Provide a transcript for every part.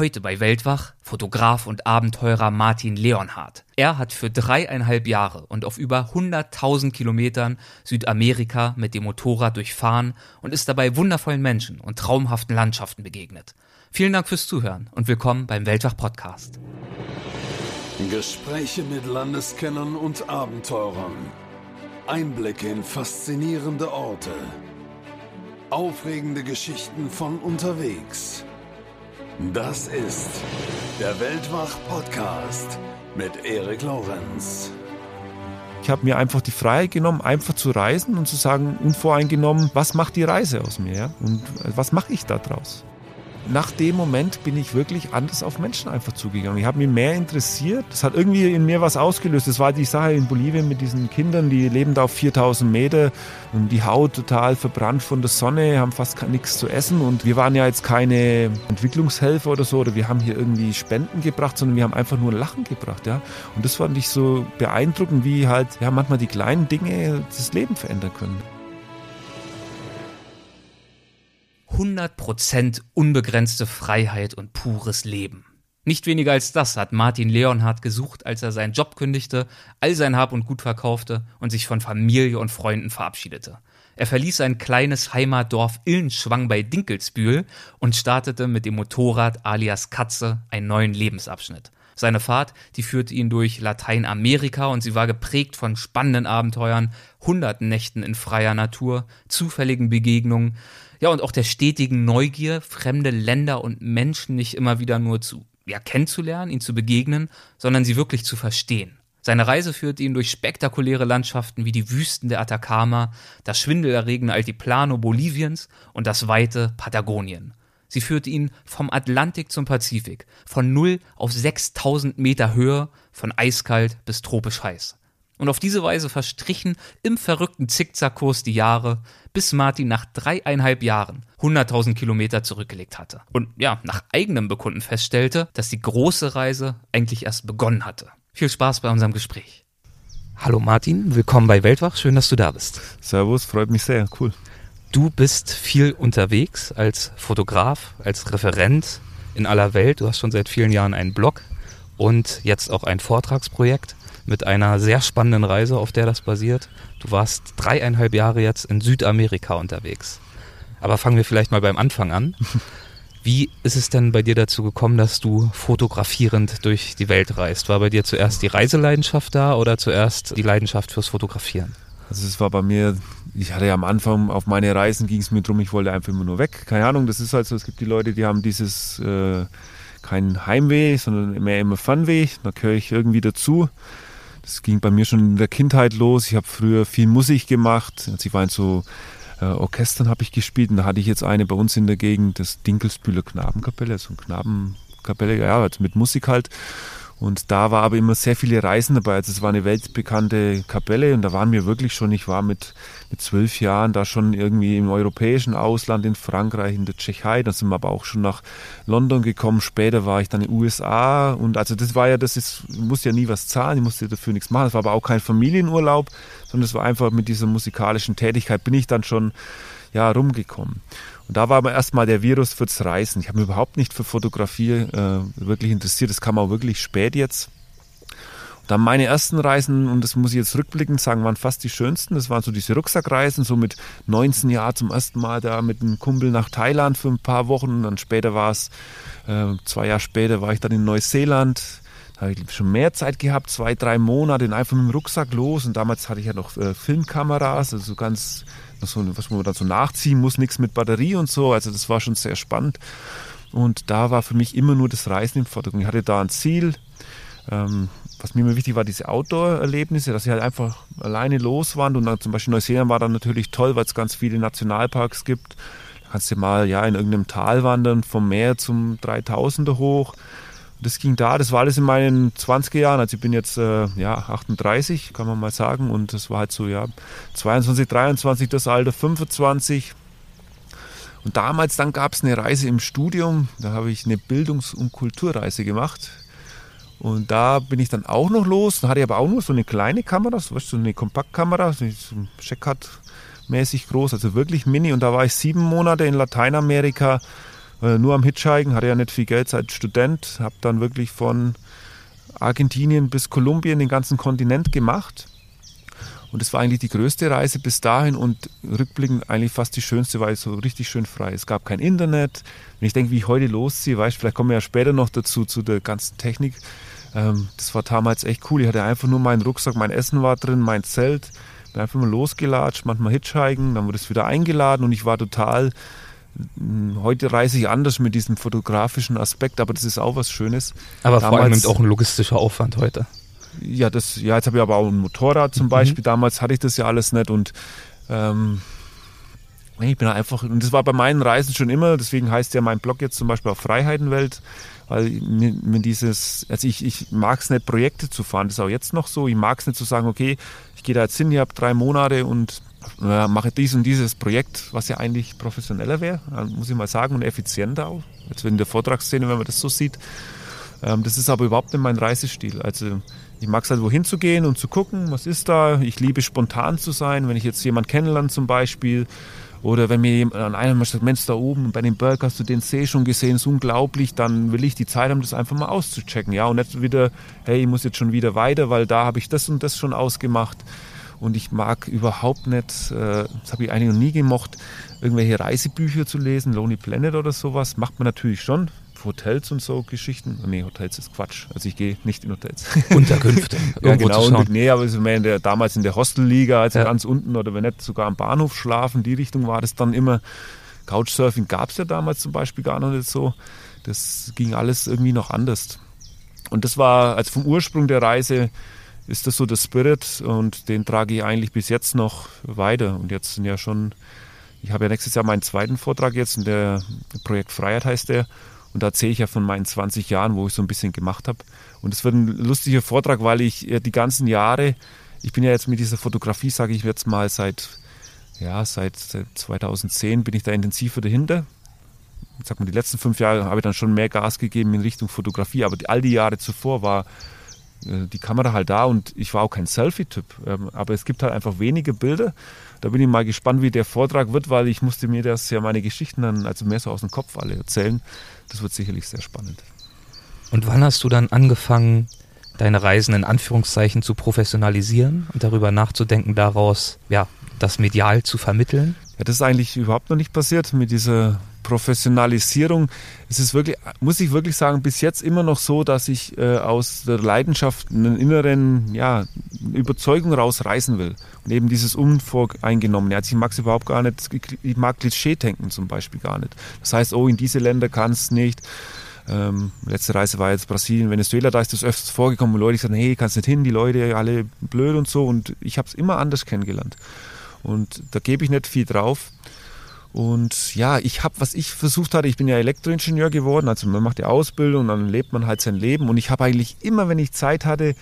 Heute bei Weltwach Fotograf und Abenteurer Martin Leonhardt. Er hat für dreieinhalb Jahre und auf über 100.000 Kilometern Südamerika mit dem Motorrad durchfahren und ist dabei wundervollen Menschen und traumhaften Landschaften begegnet. Vielen Dank fürs Zuhören und willkommen beim Weltwach Podcast. Gespräche mit Landeskennern und Abenteurern. Einblicke in faszinierende Orte. Aufregende Geschichten von unterwegs. Das ist der Weltwach-Podcast mit Erik Lorenz. Ich habe mir einfach die Freiheit genommen, einfach zu reisen und zu sagen, unvoreingenommen, was macht die Reise aus mir ja? und was mache ich da draus? Nach dem Moment bin ich wirklich anders auf Menschen einfach zugegangen. Ich habe mich mehr interessiert. Das hat irgendwie in mir was ausgelöst. Das war die Sache in Bolivien mit diesen Kindern, die leben da auf 4000 Meter und die Haut total verbrannt von der Sonne, haben fast nichts zu essen. Und wir waren ja jetzt keine Entwicklungshelfer oder so, oder wir haben hier irgendwie Spenden gebracht, sondern wir haben einfach nur Lachen gebracht. Ja? Und das fand ich so beeindruckend, wie halt ja, manchmal die kleinen Dinge das Leben verändern können. 100% unbegrenzte Freiheit und pures Leben. Nicht weniger als das hat Martin Leonhardt gesucht, als er seinen Job kündigte, all sein Hab und Gut verkaufte und sich von Familie und Freunden verabschiedete. Er verließ sein kleines Heimatdorf Illenschwang bei Dinkelsbühl und startete mit dem Motorrad alias Katze einen neuen Lebensabschnitt. Seine Fahrt, die führte ihn durch Lateinamerika und sie war geprägt von spannenden Abenteuern, hunderten Nächten in freier Natur, zufälligen Begegnungen, ja, und auch der stetigen Neugier, fremde Länder und Menschen nicht immer wieder nur zu, ja, kennenzulernen, ihnen zu begegnen, sondern sie wirklich zu verstehen. Seine Reise führte ihn durch spektakuläre Landschaften wie die Wüsten der Atacama, das schwindelerregende Altiplano Boliviens und das weite Patagonien. Sie führte ihn vom Atlantik zum Pazifik, von 0 auf 6000 Meter Höhe, von eiskalt bis tropisch heiß. Und auf diese Weise verstrichen im verrückten Zickzackkurs die Jahre, bis Martin nach dreieinhalb Jahren 100.000 Kilometer zurückgelegt hatte. Und ja, nach eigenem Bekunden feststellte, dass die große Reise eigentlich erst begonnen hatte. Viel Spaß bei unserem Gespräch. Hallo Martin, willkommen bei Weltwach. Schön, dass du da bist. Servus, freut mich sehr. Cool. Du bist viel unterwegs als Fotograf, als Referent in aller Welt. Du hast schon seit vielen Jahren einen Blog und jetzt auch ein Vortragsprojekt mit einer sehr spannenden Reise, auf der das basiert. Du warst dreieinhalb Jahre jetzt in Südamerika unterwegs. Aber fangen wir vielleicht mal beim Anfang an. Wie ist es denn bei dir dazu gekommen, dass du fotografierend durch die Welt reist? War bei dir zuerst die Reiseleidenschaft da oder zuerst die Leidenschaft fürs Fotografieren? Also es war bei mir, ich hatte ja am Anfang auf meine Reisen ging es mir darum, ich wollte einfach immer nur weg. Keine Ahnung, das ist halt so, es gibt die Leute, die haben dieses äh, kein Heimweh, sondern mehr immer Funweh. Da gehöre ich irgendwie dazu. Das ging bei mir schon in der Kindheit los. Ich habe früher viel Musik gemacht. Also ich war in so äh, Orchestern habe ich gespielt und da hatte ich jetzt eine bei uns in der Gegend, das Dinkelsbühler Knabenkapelle, so ein Knabenkapelle, ja, mit Musik halt. Und da war aber immer sehr viele Reisen dabei. Also es war eine weltbekannte Kapelle und da waren wir wirklich schon, ich war mit, mit zwölf Jahren da schon irgendwie im europäischen Ausland, in Frankreich, in der Tschechei. Dann sind wir aber auch schon nach London gekommen. Später war ich dann in den USA und also das war ja, das ist, ich musste ja nie was zahlen, ich musste dafür nichts machen. Es war aber auch kein Familienurlaub, sondern es war einfach mit dieser musikalischen Tätigkeit bin ich dann schon ja, rumgekommen. Und da war aber erstmal der Virus fürs Reisen. Ich habe mich überhaupt nicht für Fotografie äh, wirklich interessiert. Das kam auch wirklich spät jetzt. Dann meine ersten Reisen, und das muss ich jetzt rückblickend sagen, waren fast die schönsten. Das waren so diese Rucksackreisen, so mit 19 Jahren zum ersten Mal da mit einem Kumpel nach Thailand für ein paar Wochen. Und dann später war es, äh, zwei Jahre später war ich dann in Neuseeland. Da habe ich schon mehr Zeit gehabt, zwei, drei Monate, einfach mit dem Rucksack los. Und damals hatte ich ja noch äh, Filmkameras, also so ganz so, was man dann so nachziehen muss, nichts mit Batterie und so. Also das war schon sehr spannend. Und da war für mich immer nur das Reisen im Vordergrund. Ich hatte da ein Ziel. Ähm, was mir immer wichtig war, diese Outdoor-Erlebnisse, dass ich halt einfach alleine loswand. Und dann zum Beispiel Neuseeland war dann natürlich toll, weil es ganz viele Nationalparks gibt. Da kannst du mal ja in irgendeinem Tal wandern, vom Meer zum 3000er hoch das ging da, das war alles in meinen 20er Jahren. Also ich bin jetzt äh, ja 38, kann man mal sagen. Und das war halt so, ja, 22, 23 das Alter, 25. Und damals dann gab es eine Reise im Studium, da habe ich eine Bildungs- und Kulturreise gemacht. Und da bin ich dann auch noch los. Da hatte ich aber auch nur so eine kleine Kamera, so, weißt, so eine Kompaktkamera, so ein Checkcard mäßig groß, also wirklich mini. Und da war ich sieben Monate in Lateinamerika äh, nur am Hitchhiken, hatte ja nicht viel Geld seit Student, habe dann wirklich von Argentinien bis Kolumbien den ganzen Kontinent gemacht. Und es war eigentlich die größte Reise bis dahin und rückblickend eigentlich fast die schönste, weil es so richtig schön frei. Es gab kein Internet. Wenn ich denke, wie ich heute losziehe, weißt vielleicht kommen wir ja später noch dazu, zu der ganzen Technik. Ähm, das war damals echt cool. Ich hatte einfach nur meinen Rucksack, mein Essen war drin, mein Zelt. Bin einfach mal losgelatscht, manchmal hitchhiken, dann wurde es wieder eingeladen und ich war total hm, Heute reise ich anders mit diesem fotografischen Aspekt, aber das ist auch was Schönes. Aber Damals, vor allem auch ein logistischer Aufwand heute. Ja, das, ja, jetzt habe ich aber auch ein Motorrad zum mhm. Beispiel. Damals hatte ich das ja alles nicht und ähm, ich bin einfach, und das war bei meinen Reisen schon immer, deswegen heißt ja mein Blog jetzt zum Beispiel auch Freiheitenwelt, weil mir, mir dieses, also ich, ich mag es nicht, Projekte zu fahren, das ist auch jetzt noch so, ich mag es nicht zu sagen, okay, ich gehe da jetzt hin, ich habe drei Monate und äh, mache dies und dieses Projekt, was ja eigentlich professioneller wäre, muss ich mal sagen, und effizienter auch, jetzt in der Vortragsszene, wenn man das so sieht. Ähm, das ist aber überhaupt nicht mein Reisestil. Also ich mag es halt, wohin zu gehen und zu gucken, was ist da. Ich liebe spontan zu sein, wenn ich jetzt jemanden kennenlerne zum Beispiel. Oder wenn mir jemand an einem mal sagt, Mensch, da oben bei dem Berg hast du den See schon gesehen, ist unglaublich, dann will ich die Zeit haben, das einfach mal auszuchecken. Ja, und nicht wieder, hey, ich muss jetzt schon wieder weiter, weil da habe ich das und das schon ausgemacht. Und ich mag überhaupt nicht, äh, das habe ich eigentlich noch nie gemocht, irgendwelche Reisebücher zu lesen, Lonely Planet oder sowas. Macht man natürlich schon, Hotels und so Geschichten. Nee, Hotels ist Quatsch. Also ich gehe nicht in Hotels. Unterkünfte. ja, genau. Und, nee, aber so mehr in der, damals in der Hostelliga, also ja. ganz unten oder wenn nicht sogar am Bahnhof schlafen, die Richtung war das dann immer. Couchsurfing gab es ja damals zum Beispiel gar noch nicht so. Das ging alles irgendwie noch anders. Und das war, also vom Ursprung der Reise ist das so der Spirit und den trage ich eigentlich bis jetzt noch weiter. Und jetzt sind ja schon, ich habe ja nächstes Jahr meinen zweiten Vortrag jetzt und der Projekt Freiheit heißt der. Und da erzähle ich ja von meinen 20 Jahren, wo ich so ein bisschen gemacht habe. Und es wird ein lustiger Vortrag, weil ich die ganzen Jahre, ich bin ja jetzt mit dieser Fotografie, sage ich jetzt mal, seit, ja, seit 2010 bin ich da intensiver dahinter. Ich sag mal, die letzten fünf Jahre habe ich dann schon mehr Gas gegeben in Richtung Fotografie, aber all die Jahre zuvor war äh, die Kamera halt da und ich war auch kein Selfie-Typ. Ähm, aber es gibt halt einfach wenige Bilder. Da bin ich mal gespannt, wie der Vortrag wird, weil ich musste mir das ja meine Geschichten dann also mehr so aus dem Kopf alle erzählen. Das wird sicherlich sehr spannend. Und wann hast du dann angefangen, deine Reisen in Anführungszeichen zu professionalisieren und darüber nachzudenken, daraus ja das medial zu vermitteln? Ja, das ist eigentlich überhaupt noch nicht passiert mit dieser Professionalisierung. Es ist wirklich, muss ich wirklich sagen, bis jetzt immer noch so, dass ich äh, aus der Leidenschaft einen inneren, ja, Überzeugung rausreißen will. Und eben dieses Unvoreingenommene. Also ich mag es überhaupt gar nicht, ich mag Klischee-Denken zum Beispiel gar nicht. Das heißt, oh, in diese Länder kann es nicht. Ähm, letzte Reise war jetzt Brasilien, Venezuela, da ist das öfters vorgekommen, wo Leute sagen, hey, kannst nicht hin, die Leute alle blöd und so. Und ich habe es immer anders kennengelernt. Und da gebe ich nicht viel drauf. Und ja, ich habe, was ich versucht hatte, ich bin ja Elektroingenieur geworden, also man macht die Ausbildung, dann lebt man halt sein Leben. Und ich habe eigentlich immer, wenn ich Zeit hatte,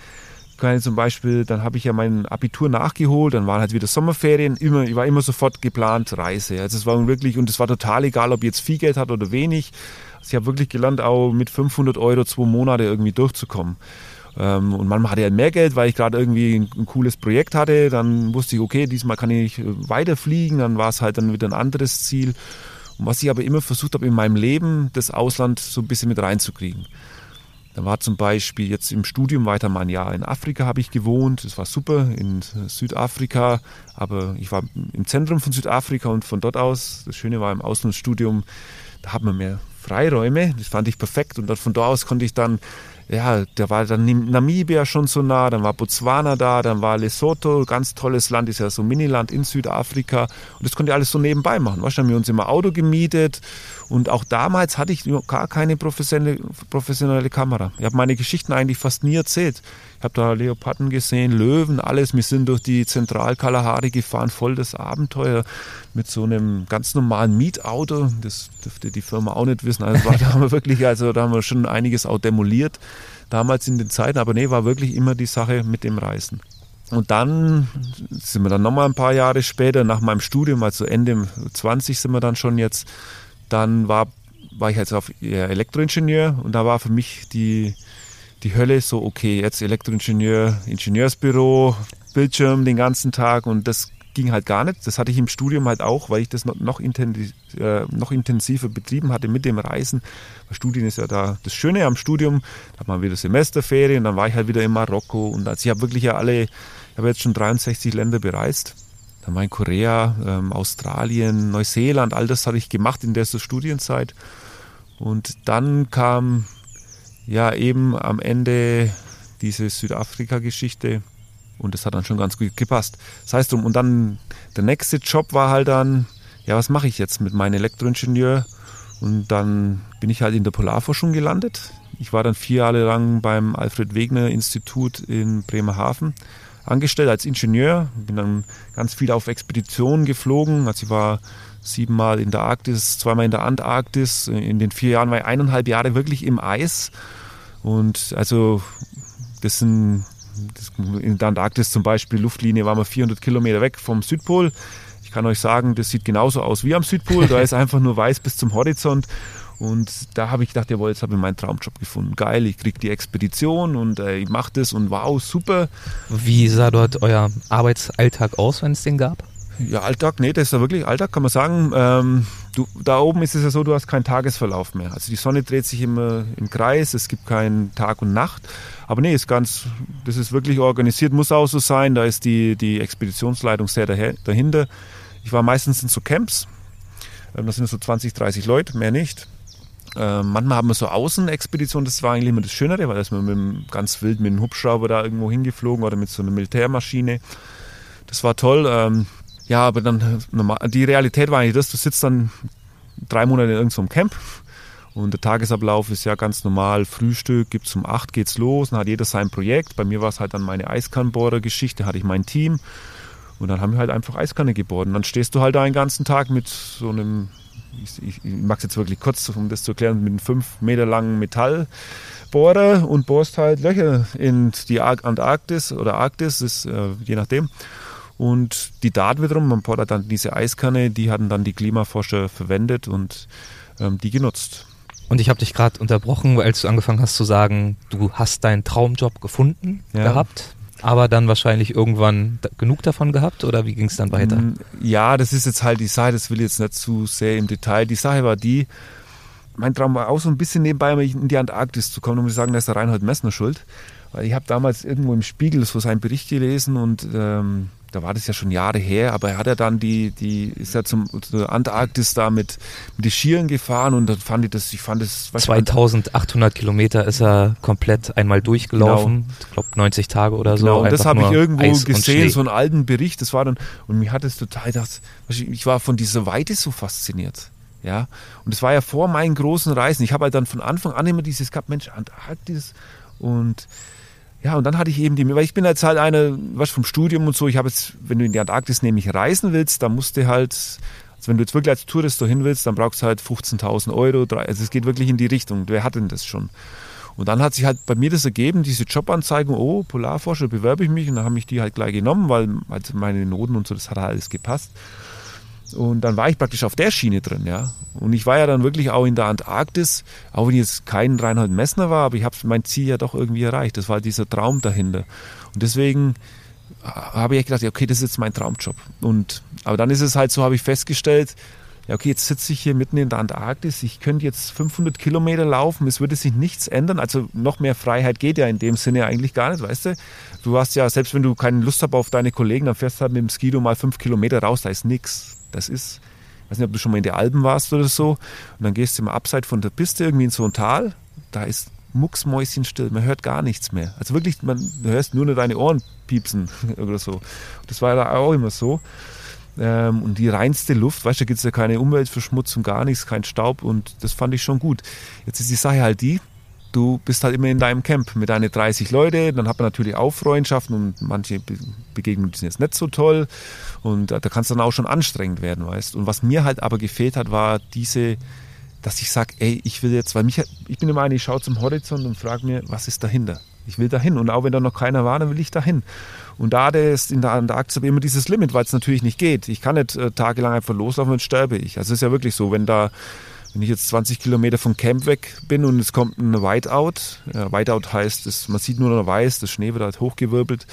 zum Beispiel, dann habe ich ja mein Abitur nachgeholt, dann waren halt wieder Sommerferien, immer, ich war immer sofort geplant Reise. Also es war wirklich, und es war total egal, ob ich jetzt viel Geld hat oder wenig. Also ich habe wirklich gelernt, auch mit 500 Euro zwei Monate irgendwie durchzukommen. Ähm, und manchmal hatte ich mehr Geld, weil ich gerade irgendwie ein, ein, cooles Projekt hatte. Dann wusste ich, okay, diesmal kann ich äh, weiterfliegen. Dann war es halt dann wieder ein anderes Ziel. Und was ich aber immer versucht habe in meinem Leben, das Ausland so ein bisschen mit reinzukriegen. Da war zum Beispiel jetzt im Studium weiter mal ein Jahr in Afrika habe ich gewohnt. Das war super in Südafrika, aber ich war im Zentrum von Südafrika und von dort aus, das Schöne war im Auslandsstudium, da hat man mehr Freiräume. Das fand ich perfekt und dann von dort aus konnte ich dann ja, da war dann Namibia schon so nah, dann war Botswana da, dann war Lesotho, ganz tolles Land, ist ja so ein Miniland in Südafrika. Und das konnte ich alles so nebenbei machen. Weißt, dann haben wir uns immer Auto gemietet und auch damals hatte ich gar keine professionelle, professionelle Kamera. Ich habe meine Geschichten eigentlich fast nie erzählt. Ich habe da Leoparden gesehen, Löwen, alles. Wir sind durch die Zentralkalahari gefahren, voll das Abenteuer mit so einem ganz normalen Mietauto. Das dürfte die Firma auch nicht wissen. Also da haben wir wirklich, also da haben wir schon einiges auch demoliert damals in den Zeiten. Aber nee, war wirklich immer die Sache mit dem Reisen. Und dann sind wir dann nochmal ein paar Jahre später, nach meinem Studium, also Ende 20 sind wir dann schon jetzt, dann war, war ich jetzt auf Elektroingenieur und da war für mich die, die Hölle so, okay, jetzt Elektroingenieur, Ingenieursbüro, Bildschirm den ganzen Tag und das ging halt gar nicht. Das hatte ich im Studium halt auch, weil ich das noch, intensiv, äh, noch intensiver betrieben hatte mit dem Reisen. Weil Studien ist ja da das Schöne am Studium. Da hat man wieder Semesterferien, dann war ich halt wieder in Marokko und also ich habe wirklich ja alle, ich habe jetzt schon 63 Länder bereist. Dann war ich in Korea, ähm, Australien, Neuseeland, all das hatte ich gemacht in der Studienzeit. Und dann kam ja eben am Ende diese Südafrika-Geschichte und das hat dann schon ganz gut gepasst. Das heißt, und dann der nächste Job war halt dann, ja, was mache ich jetzt mit meinem Elektroingenieur? Und dann bin ich halt in der Polarforschung gelandet. Ich war dann vier Jahre lang beim Alfred Wegener Institut in Bremerhaven angestellt als Ingenieur. Bin dann ganz viel auf Expeditionen geflogen. Also ich war siebenmal in der Arktis, zweimal in der Antarktis. In den vier Jahren war ich eineinhalb Jahre wirklich im Eis. Und also das sind in der Antarktis zum Beispiel, Luftlinie waren wir 400 Kilometer weg vom Südpol. Ich kann euch sagen, das sieht genauso aus wie am Südpol. Da ist einfach nur weiß bis zum Horizont. Und da habe ich gedacht, jawohl, jetzt habe ich meinen Traumjob gefunden. Geil, ich kriege die Expedition und äh, ich mache das und wow, super. Wie sah dort euer Arbeitsalltag aus, wenn es den gab? Ja, Alltag, nee, das ist ja wirklich Alltag, kann man sagen. Ähm, du, da oben ist es ja so, du hast keinen Tagesverlauf mehr. Also die Sonne dreht sich immer im Kreis, es gibt keinen Tag und Nacht. Aber nee, ist ganz, das ist wirklich organisiert, muss auch so sein. Da ist die, die Expeditionsleitung sehr dahinter. Ich war meistens in so Camps. Ähm, da sind so 20, 30 Leute, mehr nicht. Ähm, manchmal haben wir so Außenexpeditionen, das war eigentlich immer das Schönere, weil da ist man mit einem, ganz wild mit einem Hubschrauber da irgendwo hingeflogen oder mit so einer Militärmaschine. Das war toll. Ähm, ja, aber dann, die Realität war eigentlich das, du sitzt dann drei Monate in irgendeinem Camp und der Tagesablauf ist ja ganz normal. Frühstück gibt's um acht geht's los, dann hat jeder sein Projekt. Bei mir war es halt dann meine Eiskannenbohrer-Geschichte, hatte ich mein Team und dann haben wir halt einfach Eiskanne gebohrt. Und dann stehst du halt da einen ganzen Tag mit so einem, ich, ich, ich mag es jetzt wirklich kurz, um das zu erklären, mit einem fünf Meter langen Metallbohrer und bohrst halt Löcher in die Antarktis oder Arktis, ist, äh, je nachdem. Und die Daten wiederum, man hat dann diese Eiskanne, die hatten dann die Klimaforscher verwendet und ähm, die genutzt. Und ich habe dich gerade unterbrochen, als du angefangen hast zu sagen, du hast deinen Traumjob gefunden ja. gehabt, aber dann wahrscheinlich irgendwann genug davon gehabt oder wie ging es dann weiter? Mm, ja, das ist jetzt halt die Sache, das will ich jetzt nicht zu sehr im Detail. Die Sache war die, mein Traum war auch so ein bisschen nebenbei in die Antarktis zu kommen, um zu sagen, da ist der Reinhold Messner schuld. Weil ich habe damals irgendwo im Spiegel so seinen Bericht gelesen und ähm, da war das ja schon Jahre her, aber er hat ja dann die, die ist ja zum zur Antarktis da mit, mit den Skiern gefahren und dann fand ich das, ich fand das. 2800 Kilometer ist er komplett einmal durchgelaufen, genau. ich glaube 90 Tage oder so. Genau, und das habe ich irgendwo Eis gesehen, so einen alten Bericht, das war dann, und mir hat es total gedacht, ich war von dieser Weite so fasziniert. Ja, und es war ja vor meinen großen Reisen. Ich habe halt dann von Anfang an immer dieses gehabt, Mensch, Antarktis und ja, und dann hatte ich eben die, weil ich bin jetzt halt eine, was vom Studium und so, ich habe jetzt, wenn du in die Antarktis nämlich reisen willst, dann musst du halt, also wenn du jetzt wirklich als Tourist dahin willst, dann brauchst du halt 15.000 Euro, also es geht wirklich in die Richtung, wer hat denn das schon? Und dann hat sich halt bei mir das ergeben, diese Jobanzeigung, oh, Polarforscher, bewerbe ich mich und dann haben mich die halt gleich genommen, weil also meine Noten und so, das hat halt alles gepasst. Und dann war ich praktisch auf der Schiene drin, ja. Und ich war ja dann wirklich auch in der Antarktis, auch wenn ich jetzt kein Reinhold Messner war, aber ich habe mein Ziel ja doch irgendwie erreicht. Das war dieser Traum dahinter. Und deswegen habe ich gedacht, okay, das ist jetzt mein Traumjob. Und, aber dann ist es halt so, habe ich festgestellt, ja, okay, jetzt sitze ich hier mitten in der Antarktis, ich könnte jetzt 500 Kilometer laufen, es würde sich nichts ändern, also noch mehr Freiheit geht ja in dem Sinne eigentlich gar nicht, weißt du? Du hast ja, selbst wenn du keine Lust hast auf deine Kollegen, dann fährst du halt mit dem Skido mal fünf Kilometer raus, da ist nichts. Das ist, ich weiß nicht, ob du schon mal in den Alpen warst oder so. Und dann gehst du immer abseits von der Piste irgendwie in so ein Tal. Da ist mucksmäuschenstill. Man hört gar nichts mehr. Also wirklich, man, du hörst nur noch deine Ohren piepsen oder so. Das war da auch immer so. Ähm, und die reinste Luft, weißt du, da gibt es ja keine Umweltverschmutzung, gar nichts, kein Staub und das fand ich schon gut. Jetzt ist die Sache halt die, du bist halt immer in deinem Camp mit deinen 30 Leute, dann hat man natürlich auch Freundschaften und manche Begegnungen sind jetzt nicht so toll und da kann es dann auch schon anstrengend werden, weißt. Und was mir halt aber gefehlt hat, war diese, dass ich sage, ey, ich will jetzt, weil mich, ich bin immer eine, ich schaue zum Horizont und frage mir, was ist dahinter? Ich will dahin und auch wenn da noch keiner war, dann will ich dahin. Und da ist in der Antarktis immer dieses Limit, weil es natürlich nicht geht. Ich kann nicht äh, tagelang einfach loslaufen und sterbe ich. Also es ist ja wirklich so, wenn da wenn ich jetzt 20 Kilometer vom Camp weg bin und es kommt ein Whiteout, ja, Whiteout heißt, das, man sieht nur noch weiß, das Schnee wird halt hochgewirbelt,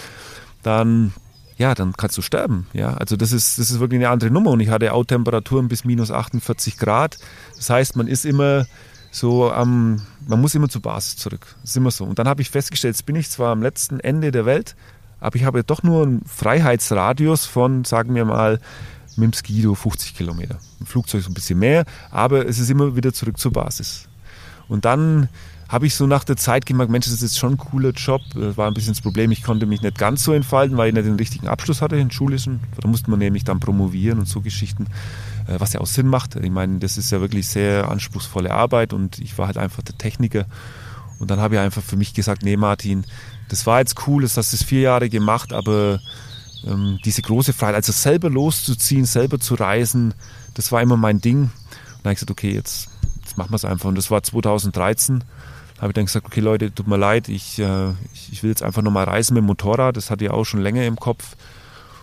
dann ja, dann kannst du sterben. Ja, also das ist, das ist wirklich eine andere Nummer. Und ich hatte auch Temperaturen bis minus 48 Grad. Das heißt, man ist immer so am, man muss immer zur Basis zurück. Das ist immer so. Und dann habe ich festgestellt, jetzt bin ich zwar am letzten Ende der Welt, aber ich habe doch nur einen Freiheitsradius von, sagen wir mal, mit dem Skido 50 Kilometer. Im Flugzeug so ein bisschen mehr, aber es ist immer wieder zurück zur Basis. Und dann habe ich so nach der Zeit gemerkt, Mensch, das ist jetzt schon ein cooler Job. Das war ein bisschen das Problem, ich konnte mich nicht ganz so entfalten, weil ich nicht den richtigen Abschluss hatte, den schulischen. Da musste man nämlich dann promovieren und so Geschichten, äh, was ja auch Sinn macht. Ich meine, das ist ja wirklich sehr anspruchsvolle Arbeit und ich war halt einfach der Techniker. Und dann habe ich einfach für mich gesagt, nee Martin, das war jetzt cool, das hast du vier Jahre gemacht, aber ähm, diese große Freiheit, also selber loszuziehen, selber zu reisen, das war immer mein Ding. Und dann habe ich gesagt, okay, jetzt, jetzt machen wir es einfach. Und das war 2013 habe ich dann gesagt, okay Leute, tut mir leid, ich, äh, ich will jetzt einfach nochmal reisen mit dem Motorrad, das hatte ich auch schon länger im Kopf.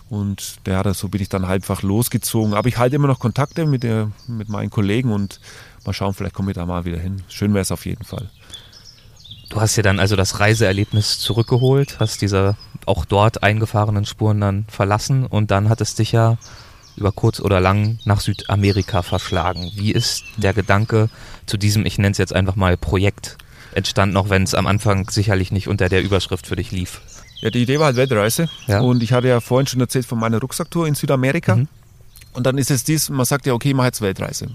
Und ja, so bin ich dann einfach losgezogen. Aber ich halte immer noch Kontakte mit, der, mit meinen Kollegen und mal schauen, vielleicht komme ich da mal wieder hin. Schön wäre es auf jeden Fall. Du hast dir dann also das Reiseerlebnis zurückgeholt, hast diese auch dort eingefahrenen Spuren dann verlassen und dann hat es dich ja über kurz oder lang nach Südamerika verschlagen. Wie ist der Gedanke zu diesem, ich nenne es jetzt einfach mal Projekt entstanden, auch wenn es am Anfang sicherlich nicht unter der Überschrift für dich lief? Ja, die Idee war halt Weltreise. Ja. Und ich hatte ja vorhin schon erzählt von meiner Rucksacktour in Südamerika. Mhm. Und dann ist es dies, man sagt ja, okay, ich mache jetzt Weltreise.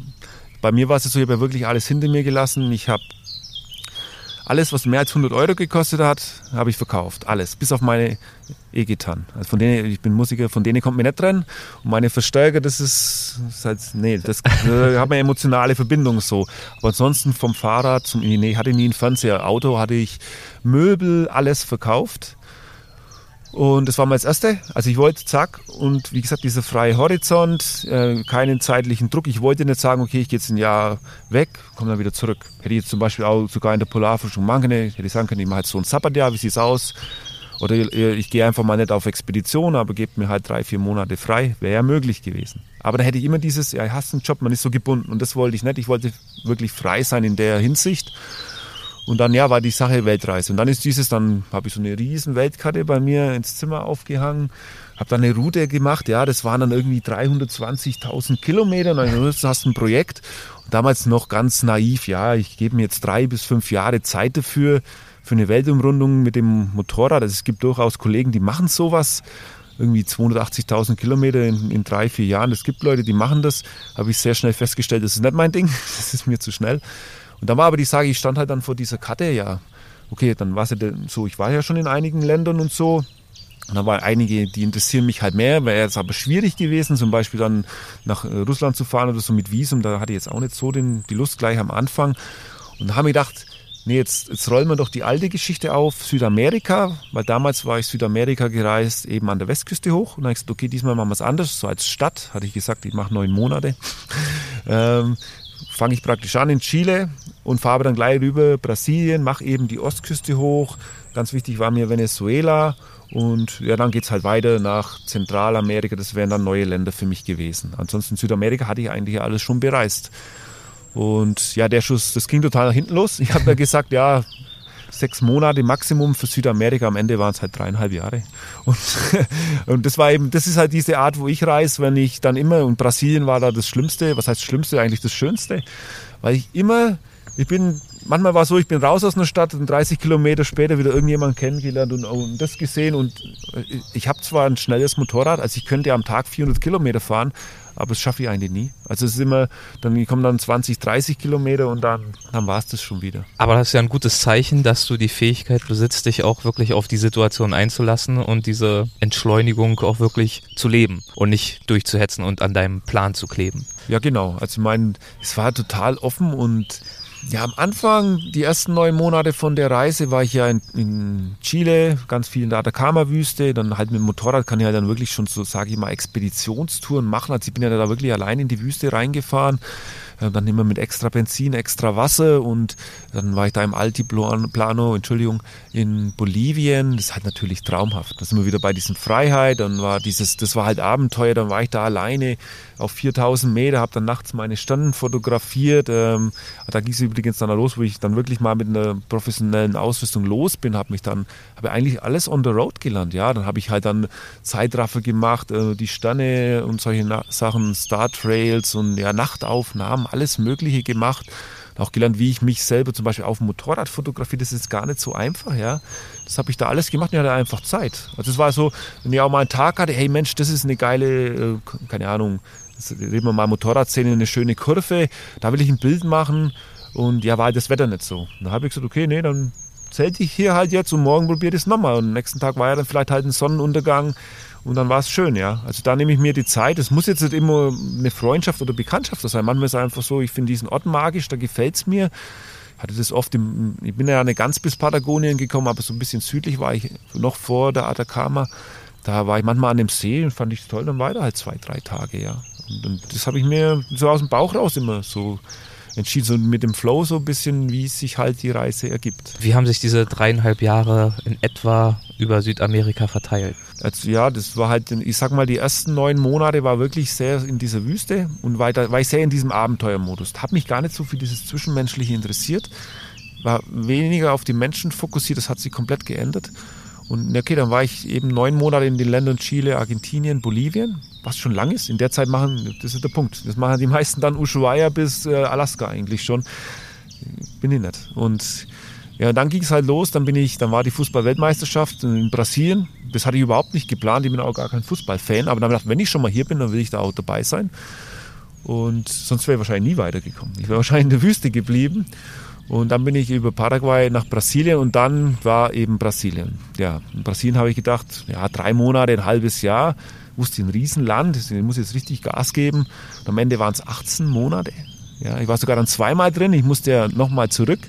Bei mir war es so, ich habe ja wirklich alles hinter mir gelassen. Ich habe alles, was mehr als 100 Euro gekostet hat, habe ich verkauft. Alles, bis auf meine E-Gitarren. Also von denen, ich bin Musiker, von denen kommt mir nicht dran. Und meine Verstärker, das ist, das ist halt, nee, das da hat eine emotionale Verbindung so. Aber ansonsten vom Fahrrad zum, nee, hatte nie einen Fernseher, Auto hatte ich Möbel, alles verkauft. Und das war mal das Erste. Also ich wollte, zack, und wie gesagt, dieser freie Horizont, äh, keinen zeitlichen Druck. Ich wollte nicht sagen, okay, ich gehe jetzt ein Jahr weg, komme dann wieder zurück. Hätte ich jetzt zum Beispiel auch sogar in der Polarforschung machen können, hätte ich sagen können, ich mache jetzt so ein Sabbatjahr, wie sieht es aus? Oder ich, gehe einfach mal nicht auf Expedition, aber gebe mir halt drei, vier Monate frei. Wäre ja möglich gewesen. Aber da hätte ich immer dieses, ja, ich hasse einen Job, man ist so gebunden. Und das wollte ich nicht. Ich wollte wirklich frei sein in der Hinsicht. Und dann ja, war die Sache Weltreise. Und dann ist dieses, dann habe ich so eine riesen Weltkarte bei mir ins Zimmer aufgehangen, habe dann eine Route gemacht. Ja, das waren dann irgendwie 320.000 Kilometer. Und dann hast du ein Projekt. Und damals noch ganz naiv, ja, ich gebe mir jetzt drei bis fünf Jahre Zeit dafür, für eine Weltumrundung mit dem Motorrad. Also es gibt durchaus Kollegen, die machen sowas irgendwie 280.000 Kilometer in, in, drei, vier Jahren. Es gibt Leute, die machen das. Habe ich sehr schnell festgestellt, das ist nicht mein Ding. Das ist mir zu schnell. Und dann war aber die Sage, ich stand halt dann vor dieser Karte, ja, okay, dann war es ja so, ich war ja schon in einigen Ländern und so. Und dann waren einige, die interessieren mich halt mehr, wäre es aber schwierig gewesen, zum Beispiel dann nach äh, Russland zu fahren oder so mit Visum, da hatte ich jetzt auch nicht so den, die Lust gleich am Anfang. Und da haben wir gedacht, nee, jetzt, jetzt rollen wir doch die alte Geschichte auf, Südamerika, weil damals war ich Südamerika gereist, eben an der Westküste hoch. Und dann habe ich gesagt, okay, diesmal machen wir es anders, so als Stadt, hatte ich gesagt, ich mache neun Monate. ähm, fange ich praktisch an in Chile und fahre dann gleich rüber Brasilien, mache eben die Ostküste hoch. Ganz wichtig war mir Venezuela und ja, dann geht es halt weiter nach Zentralamerika. Das wären dann neue Länder für mich gewesen. Ansonsten Südamerika hatte ich eigentlich alles schon bereist. Und ja, der Schuss, das ging total hinten los. Ich habe da gesagt, ja, sechs Monate Maximum für Südamerika. Am Ende waren es halt dreieinhalb Jahre. Und, und das war eben, das ist halt diese Art, wo ich reise, wenn ich dann immer, und Brasilien war da das Schlimmste, was heißt Schlimmste, eigentlich das Schönste, weil ich immer, ich bin, manchmal war es so, ich bin raus aus einer Stadt und 30 Kilometer später wieder irgendjemanden kennengelernt und, und das gesehen und ich habe zwar ein schnelles Motorrad, also ich könnte am Tag 400 Kilometer fahren, aber das schaffe ich eigentlich nie. Also es ist immer, dann kommen dann 20, 30 Kilometer und dann, dann war es das schon wieder. Aber das ist ja ein gutes Zeichen, dass du die Fähigkeit besitzt, dich auch wirklich auf die Situation einzulassen und diese Entschleunigung auch wirklich zu leben und nicht durchzuhetzen und an deinem Plan zu kleben. Ja, genau. Also ich meine, es war total offen und ja, am Anfang, die ersten neun Monate von der Reise, war ich ja in, in Chile, ganz viel in der Atacama-Wüste. Dann halt mit dem Motorrad kann ich halt dann wirklich schon so, sage ich mal, Expeditionstouren machen. Also ich bin ja da wirklich allein in die Wüste reingefahren. äh, dann immer mit extra Benzin, extra Wasser und dann war ich da im Altiplano, Entschuldigung, in Bolivien. Das ist halt natürlich traumhaft. Da sind wir wieder bei diesem Freiheit. Dann war dieses, das war halt Abenteuer. Dann war ich da alleine auf 4000 Meter, habe dann nachts meine Stunden fotografiert. Ähm, da ging es übrigens dann los, wo ich dann wirklich mal mit einer professionellen Ausrüstung los bin, habe mich dann, habe eigentlich alles on the road gelernt. Ja, dann habe ich halt dann Zeitraffer gemacht, äh, die Sterne und solche Na Sachen, Star Trails und ja, Nachtaufnahmen, alles Mögliche gemacht auch gelernt, wie ich mich selber zum Beispiel auf dem Motorrad fotografiere. Das ist gar nicht so einfach, ja. Das habe ich da alles gemacht und ich hatte einfach Zeit. Also es war so, wenn ich auch mal einen Tag hatte, hey Mensch, das ist eine geile, äh, keine Ahnung, reden wir mal Motorradszene, eine schöne Kurve, da will ich ein Bild machen und ja, war das Wetter nicht so. Da habe ich gesagt, okay, nee, dann zelte ich hier halt jetzt und morgen probiere ich es nochmal. Und am nächsten Tag war ja dann vielleicht halt ein Sonnenuntergang und dann war es schön, ja. Also da nehme ich mir die Zeit. Es muss jetzt nicht immer eine Freundschaft oder Bekanntschaft sein. Manchmal ist es einfach so, ich finde diesen Ort magisch, da gefällt es mir. Ich hatte das oft im, ich bin ja nicht ganz bis Patagonien gekommen, aber so ein bisschen südlich war ich noch vor der Atacama. Da war ich manchmal an dem See und fand ich toll, dann weiter halt zwei, drei Tage, ja. Und, und das habe ich mir so aus dem Bauch raus immer so entschieden, so mit dem Flow so ein bisschen, wie sich halt die Reise ergibt. Wie haben sich diese dreieinhalb Jahre in etwa über Südamerika verteilt? Also, ja, das war halt, ich sag mal, die ersten neun Monate war wirklich sehr in dieser Wüste und weiter war ich sehr in diesem Abenteuermodus. Hat mich gar nicht so für dieses Zwischenmenschliche interessiert, war weniger auf die Menschen fokussiert, das hat sich komplett geändert. Und okay, dann war ich eben neun Monate in den Ländern Chile, Argentinien, Bolivien, was schon lang ist. In der Zeit machen, das ist der Punkt, das machen die meisten dann Ushuaia bis äh, Alaska eigentlich schon. Bin ich nicht. Und ja, dann ging es halt los, dann bin ich, dann war die Fußball-Weltmeisterschaft in Brasilien. Das hatte ich überhaupt nicht geplant, ich bin auch gar kein Fußballfan, aber dann habe ich wenn ich schon mal hier bin, dann will ich da auch dabei sein. Und sonst wäre ich wahrscheinlich nie weitergekommen. Ich wäre wahrscheinlich in der Wüste geblieben. Und dann bin ich über Paraguay nach Brasilien und dann war eben Brasilien. Ja, in Brasilien habe ich gedacht, ja, drei Monate, ein halbes Jahr, wusste ein Riesenland, ich muss jetzt richtig Gas geben. Und am Ende waren es 18 Monate. Ja, ich war sogar dann zweimal drin, ich musste ja nochmal zurück,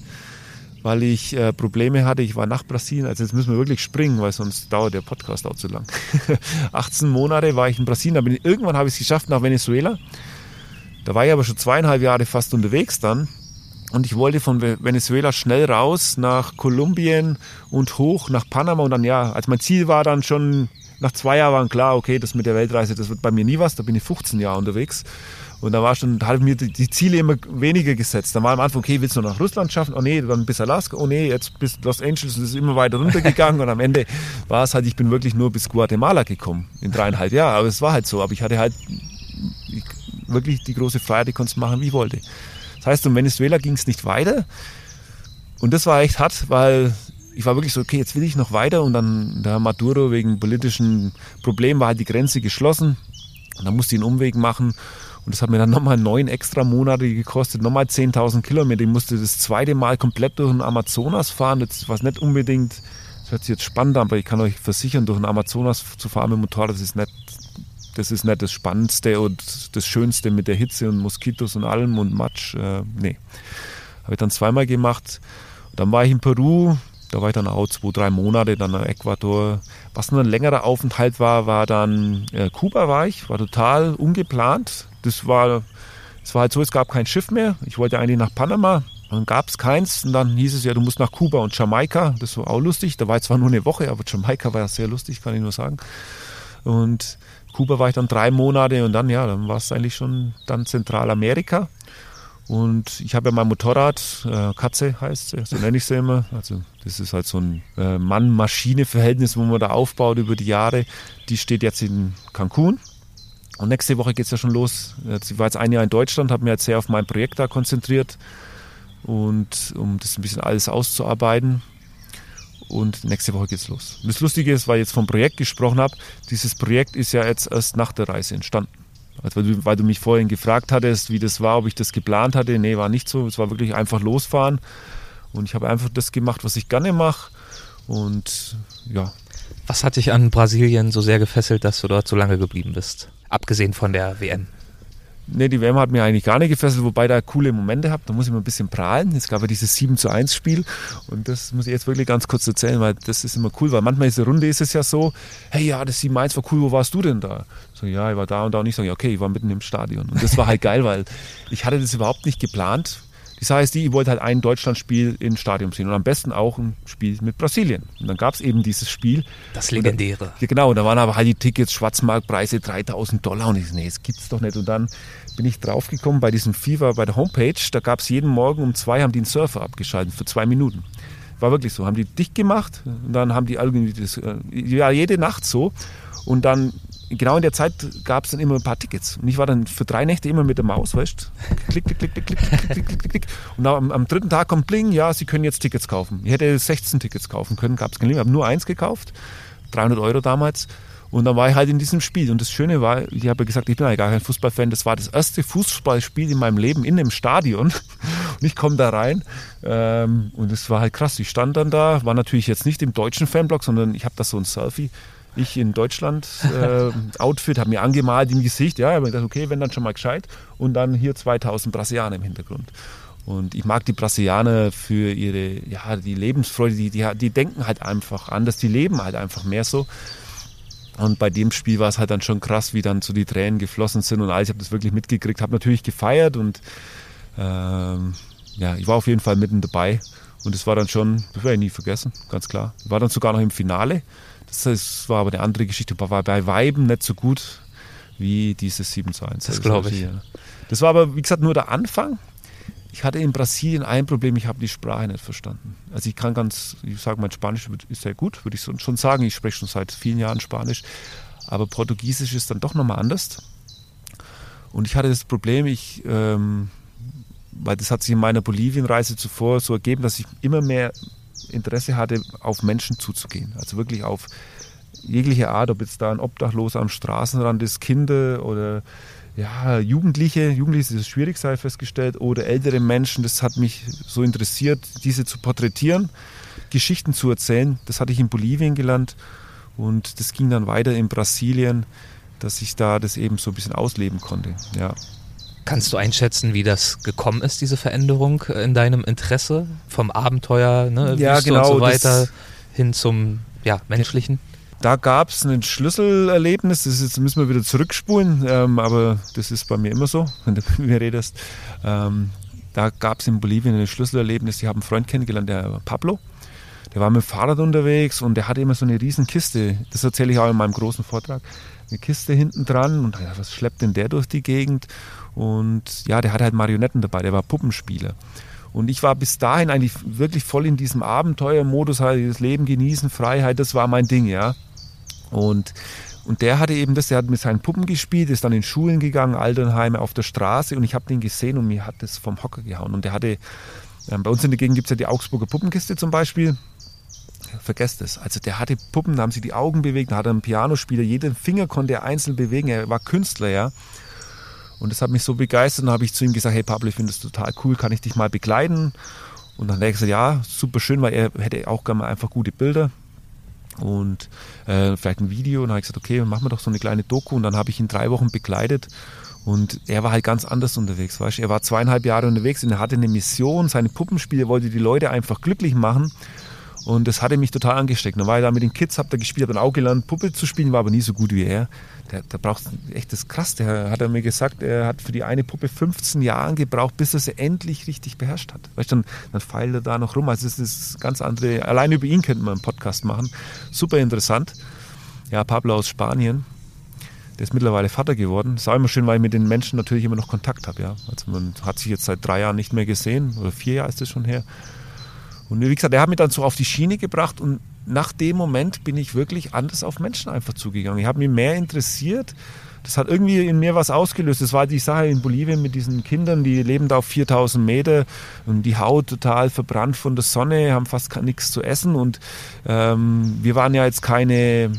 weil ich äh, Probleme hatte. Ich war nach Brasilien, also jetzt müssen wir wirklich springen, weil sonst dauert der Podcast auch zu lang. 18 Monate war ich in Brasilien, ich, irgendwann habe ich es geschafft nach Venezuela. Da war ich aber schon zweieinhalb Jahre fast unterwegs dann und ich wollte von Venezuela schnell raus nach Kolumbien und hoch nach Panama. Und dann, ja, als mein Ziel war dann schon, nach zwei Jahren war klar, okay, das mit der Weltreise, das wird bei mir nie was. Da bin ich 15 Jahre unterwegs. Und da war schon, da habe mir die, die, Ziele immer weniger gesetzt. Dann war am Anfang, okay, willst du nach Russland schaffen? Oh nee, dann bis Alaska. Oh nee, jetzt bis Los Angeles und ist immer weiter runtergegangen. und am Ende war es halt, ich bin wirklich nur bis Guatemala gekommen in dreieinhalb Jahren. Aber es war halt so. Aber ich hatte halt wirklich die große Freiheit, ich konnte es machen, wie ich wollte. Das heißt, um Venezuela ging es nicht weiter. Und das war echt hart, weil ich war wirklich so, okay, jetzt will ich noch weiter. Und dann der Maduro wegen politischen Problemen war halt die Grenze geschlossen. Und dann musste ich einen Umweg machen. Und das hat mir dann nochmal neun extra Monate gekostet, nochmal 10.000 Kilometer. Ich musste das zweite Mal komplett durch den Amazonas fahren. Das war nicht unbedingt, das hört sich jetzt spannend an, aber ich kann euch versichern, durch den Amazonas zu fahren mit dem Motorrad, das ist nicht das ist nicht das Spannendste und das Schönste mit der Hitze und Moskitos und allem und Matsch. Äh, nee. Habe ich dann zweimal gemacht. Dann war ich in Peru, da war ich dann auch zwei, drei Monate, dann nach Ecuador. Was nur ein längerer Aufenthalt war, war dann äh, Kuba war ich, war total ungeplant. Das war, das war halt so, es gab kein Schiff mehr. Ich wollte eigentlich nach Panama, dann gab es keins und dann hieß es ja, du musst nach Kuba und Jamaika. Das war auch lustig. Da war ich zwar nur eine Woche, aber Jamaika war ja sehr lustig, kann ich nur sagen. Und Kuba war ich dann drei Monate und dann, ja, dann war es eigentlich schon dann Zentralamerika. Und ich habe ja mein Motorrad, äh, Katze heißt sie, so nenne ich sie immer. Also das ist halt so ein äh, Mann-Maschine-Verhältnis, wo man da aufbaut über die Jahre. Die steht jetzt in Cancun. Und nächste Woche geht es ja schon los. Ich war jetzt ein Jahr in Deutschland, habe mich jetzt sehr auf mein Projekt da konzentriert. Und um das ein bisschen alles auszuarbeiten und nächste Woche geht's los. Und das Lustige ist, weil ich jetzt vom Projekt gesprochen habe, dieses Projekt ist ja jetzt erst nach der Reise entstanden. Also weil, du, weil du mich vorhin gefragt hattest, wie das war, ob ich das geplant hatte. Nee, war nicht so. Es war wirklich einfach losfahren. Und ich habe einfach das gemacht, was ich gerne mache. Und ja. Was hat dich an Brasilien so sehr gefesselt, dass du dort so lange geblieben bist? Abgesehen von der WN. Nee, die WM hat mir eigentlich gar nicht gefesselt, wobei da coole Momente habt. Da muss ich mal ein bisschen prahlen. Es gab ja dieses 7 zu 1 Spiel und das muss ich jetzt wirklich ganz kurz erzählen, weil das ist immer cool, weil manchmal in der Runde ist es ja so, hey ja, das 7 1 war cool, wo warst du denn da? So, ja, ich war da und da und ich sage, ja, okay, ich war mitten im Stadion. Und das war halt geil, weil ich hatte das überhaupt nicht geplant. Die Sache ist die, ich wollte halt ein Deutschlandspiel im Stadion sehen und am besten auch ein Spiel mit Brasilien. Und dann gab es eben dieses Spiel. Das legendäre. Ja, genau, und da waren aber halt die Tickets, Schwarzmarktpreise 3000 Dollar und ich so, nee, das gibt's doch nicht. Und dann bin ich draufgekommen bei diesem FIFA, bei der Homepage, da gab es jeden Morgen um zwei, haben die einen Surfer abgeschaltet für zwei Minuten. War wirklich so, haben die dicht gemacht und dann haben die irgendwie das, äh, ja, jede Nacht so. Und dann genau in der Zeit gab es dann immer ein paar Tickets. Und ich war dann für drei Nächte immer mit der Maus, weißt Klick, klick, klick, klick, klick, klick, klick, klick, klick. Und am, am dritten Tag kommt Bling, ja, Sie können jetzt Tickets kaufen. Ich hätte 16 Tickets kaufen können, gab es kein Limit. Ich habe nur eins gekauft, 300 Euro damals. Und dann war ich halt in diesem Spiel. Und das Schöne war, ich habe gesagt, ich bin eigentlich gar kein Fußballfan. Das war das erste Fußballspiel in meinem Leben in einem Stadion. Und ich komme da rein. Ähm, und es war halt krass. Ich stand dann da, war natürlich jetzt nicht im deutschen Fanblock, sondern ich habe da so ein Selfie ich in Deutschland äh, Outfit, habe mir angemalt im Gesicht, ja, habe gedacht, okay, wenn dann schon mal gescheit und dann hier 2000 Brasilianer im Hintergrund. Und ich mag die Brasilianer für ihre, ja, die Lebensfreude, die, die, die denken halt einfach anders, die leben halt einfach mehr so. Und bei dem Spiel war es halt dann schon krass, wie dann so die Tränen geflossen sind und alles. Ich habe das wirklich mitgekriegt, habe natürlich gefeiert und ähm, ja, ich war auf jeden Fall mitten dabei. Und es war dann schon, das werde ich nie vergessen, ganz klar. Ich war dann sogar noch im Finale. Das war aber eine andere Geschichte. War bei Weiben nicht so gut wie dieses 7 zu 1. Das glaube ich. Das war aber, wie gesagt, nur der Anfang. Ich hatte in Brasilien ein Problem, ich habe die Sprache nicht verstanden. Also ich kann ganz, ich sage, mein Spanisch ist sehr gut, würde ich schon sagen. Ich spreche schon seit vielen Jahren Spanisch. Aber Portugiesisch ist dann doch nochmal anders. Und ich hatte das Problem, ich, ähm, weil das hat sich in meiner Bolivienreise zuvor so ergeben, dass ich immer mehr Interesse hatte, auf Menschen zuzugehen. Also wirklich auf jegliche Art, ob jetzt da ein Obdachloser am Straßenrand ist, Kinder oder ja, Jugendliche, Jugendliche ist schwierig, sei festgestellt, oder ältere Menschen, das hat mich so interessiert, diese zu porträtieren, Geschichten zu erzählen. Das hatte ich in Bolivien gelernt und das ging dann weiter in Brasilien, dass ich da das eben so ein bisschen ausleben konnte. Ja. Kannst du einschätzen, wie das gekommen ist, diese Veränderung in deinem Interesse vom Abenteuer, ne, ja, Wüste genau, und so weiter hin zum ja, menschlichen? Da gab es ein Schlüsselerlebnis, das ist, müssen wir wieder zurückspulen, ähm, aber das ist bei mir immer so, wenn du mit mir redest. Ähm, da gab es in Bolivien ein Schlüsselerlebnis, ich habe einen Freund kennengelernt, der Pablo. Der war mit dem Fahrrad unterwegs und der hatte immer so eine riesen Kiste. Das erzähle ich auch in meinem großen Vortrag. Eine Kiste hinten dran und was schleppt denn der durch die Gegend? Und ja, der hatte halt Marionetten dabei, der war Puppenspieler. Und ich war bis dahin eigentlich wirklich voll in diesem Abenteuermodus, halt das Leben genießen, Freiheit, das war mein Ding, ja. Und, und der hatte eben das, der hat mit seinen Puppen gespielt, ist dann in Schulen gegangen, Alternheime auf der Straße und ich habe den gesehen und mir hat das vom Hocker gehauen. Und der hatte, äh, bei uns in der Gegend gibt es ja die Augsburger Puppenkiste zum Beispiel. Vergesst es. Also der hatte Puppen, da haben sie die Augen bewegt, da hat er einen Pianospieler, jeden Finger konnte er einzeln bewegen, er war Künstler, ja. Und das hat mich so begeistert. Und habe ich zu ihm gesagt, hey Pablo, ich finde das total cool, kann ich dich mal begleiten? Und dann hat er gesagt, ja, super schön, weil er hätte auch gerne mal einfach gute Bilder und äh, vielleicht ein Video. Und dann habe ich gesagt, okay, machen wir doch so eine kleine Doku. Und dann habe ich ihn drei Wochen begleitet. Und er war halt ganz anders unterwegs, weißt Er war zweieinhalb Jahre unterwegs und er hatte eine Mission, seine Puppenspiele, wollte die Leute einfach glücklich machen. Und das hatte mich total angesteckt. Dann war ich da mit den Kids, hab da gespielt, hab dann auch gelernt, Puppe zu spielen, war aber nie so gut wie er. Der, der braucht echt das krass. Der hat er mir gesagt, er hat für die eine Puppe 15 Jahre gebraucht, bis er sie endlich richtig beherrscht hat. Weißt du, dann, dann feilt er da noch rum. Also das ist ganz andere. Allein über ihn könnte man einen Podcast machen. Super interessant. Ja, Pablo aus Spanien. Der ist mittlerweile Vater geworden. Ist auch immer schön, weil ich mit den Menschen natürlich immer noch Kontakt habe. Ja. Also man hat sich jetzt seit drei Jahren nicht mehr gesehen, oder vier Jahre ist das schon her. Und wie gesagt, er hat mich dann so auf die Schiene gebracht und nach dem Moment bin ich wirklich anders auf Menschen einfach zugegangen. Ich habe mich mehr interessiert. Das hat irgendwie in mir was ausgelöst. Das war die Sache in Bolivien mit diesen Kindern, die leben da auf 4000 Meter und die Haut total verbrannt von der Sonne, haben fast nichts zu essen. Und ähm, wir waren ja jetzt keine,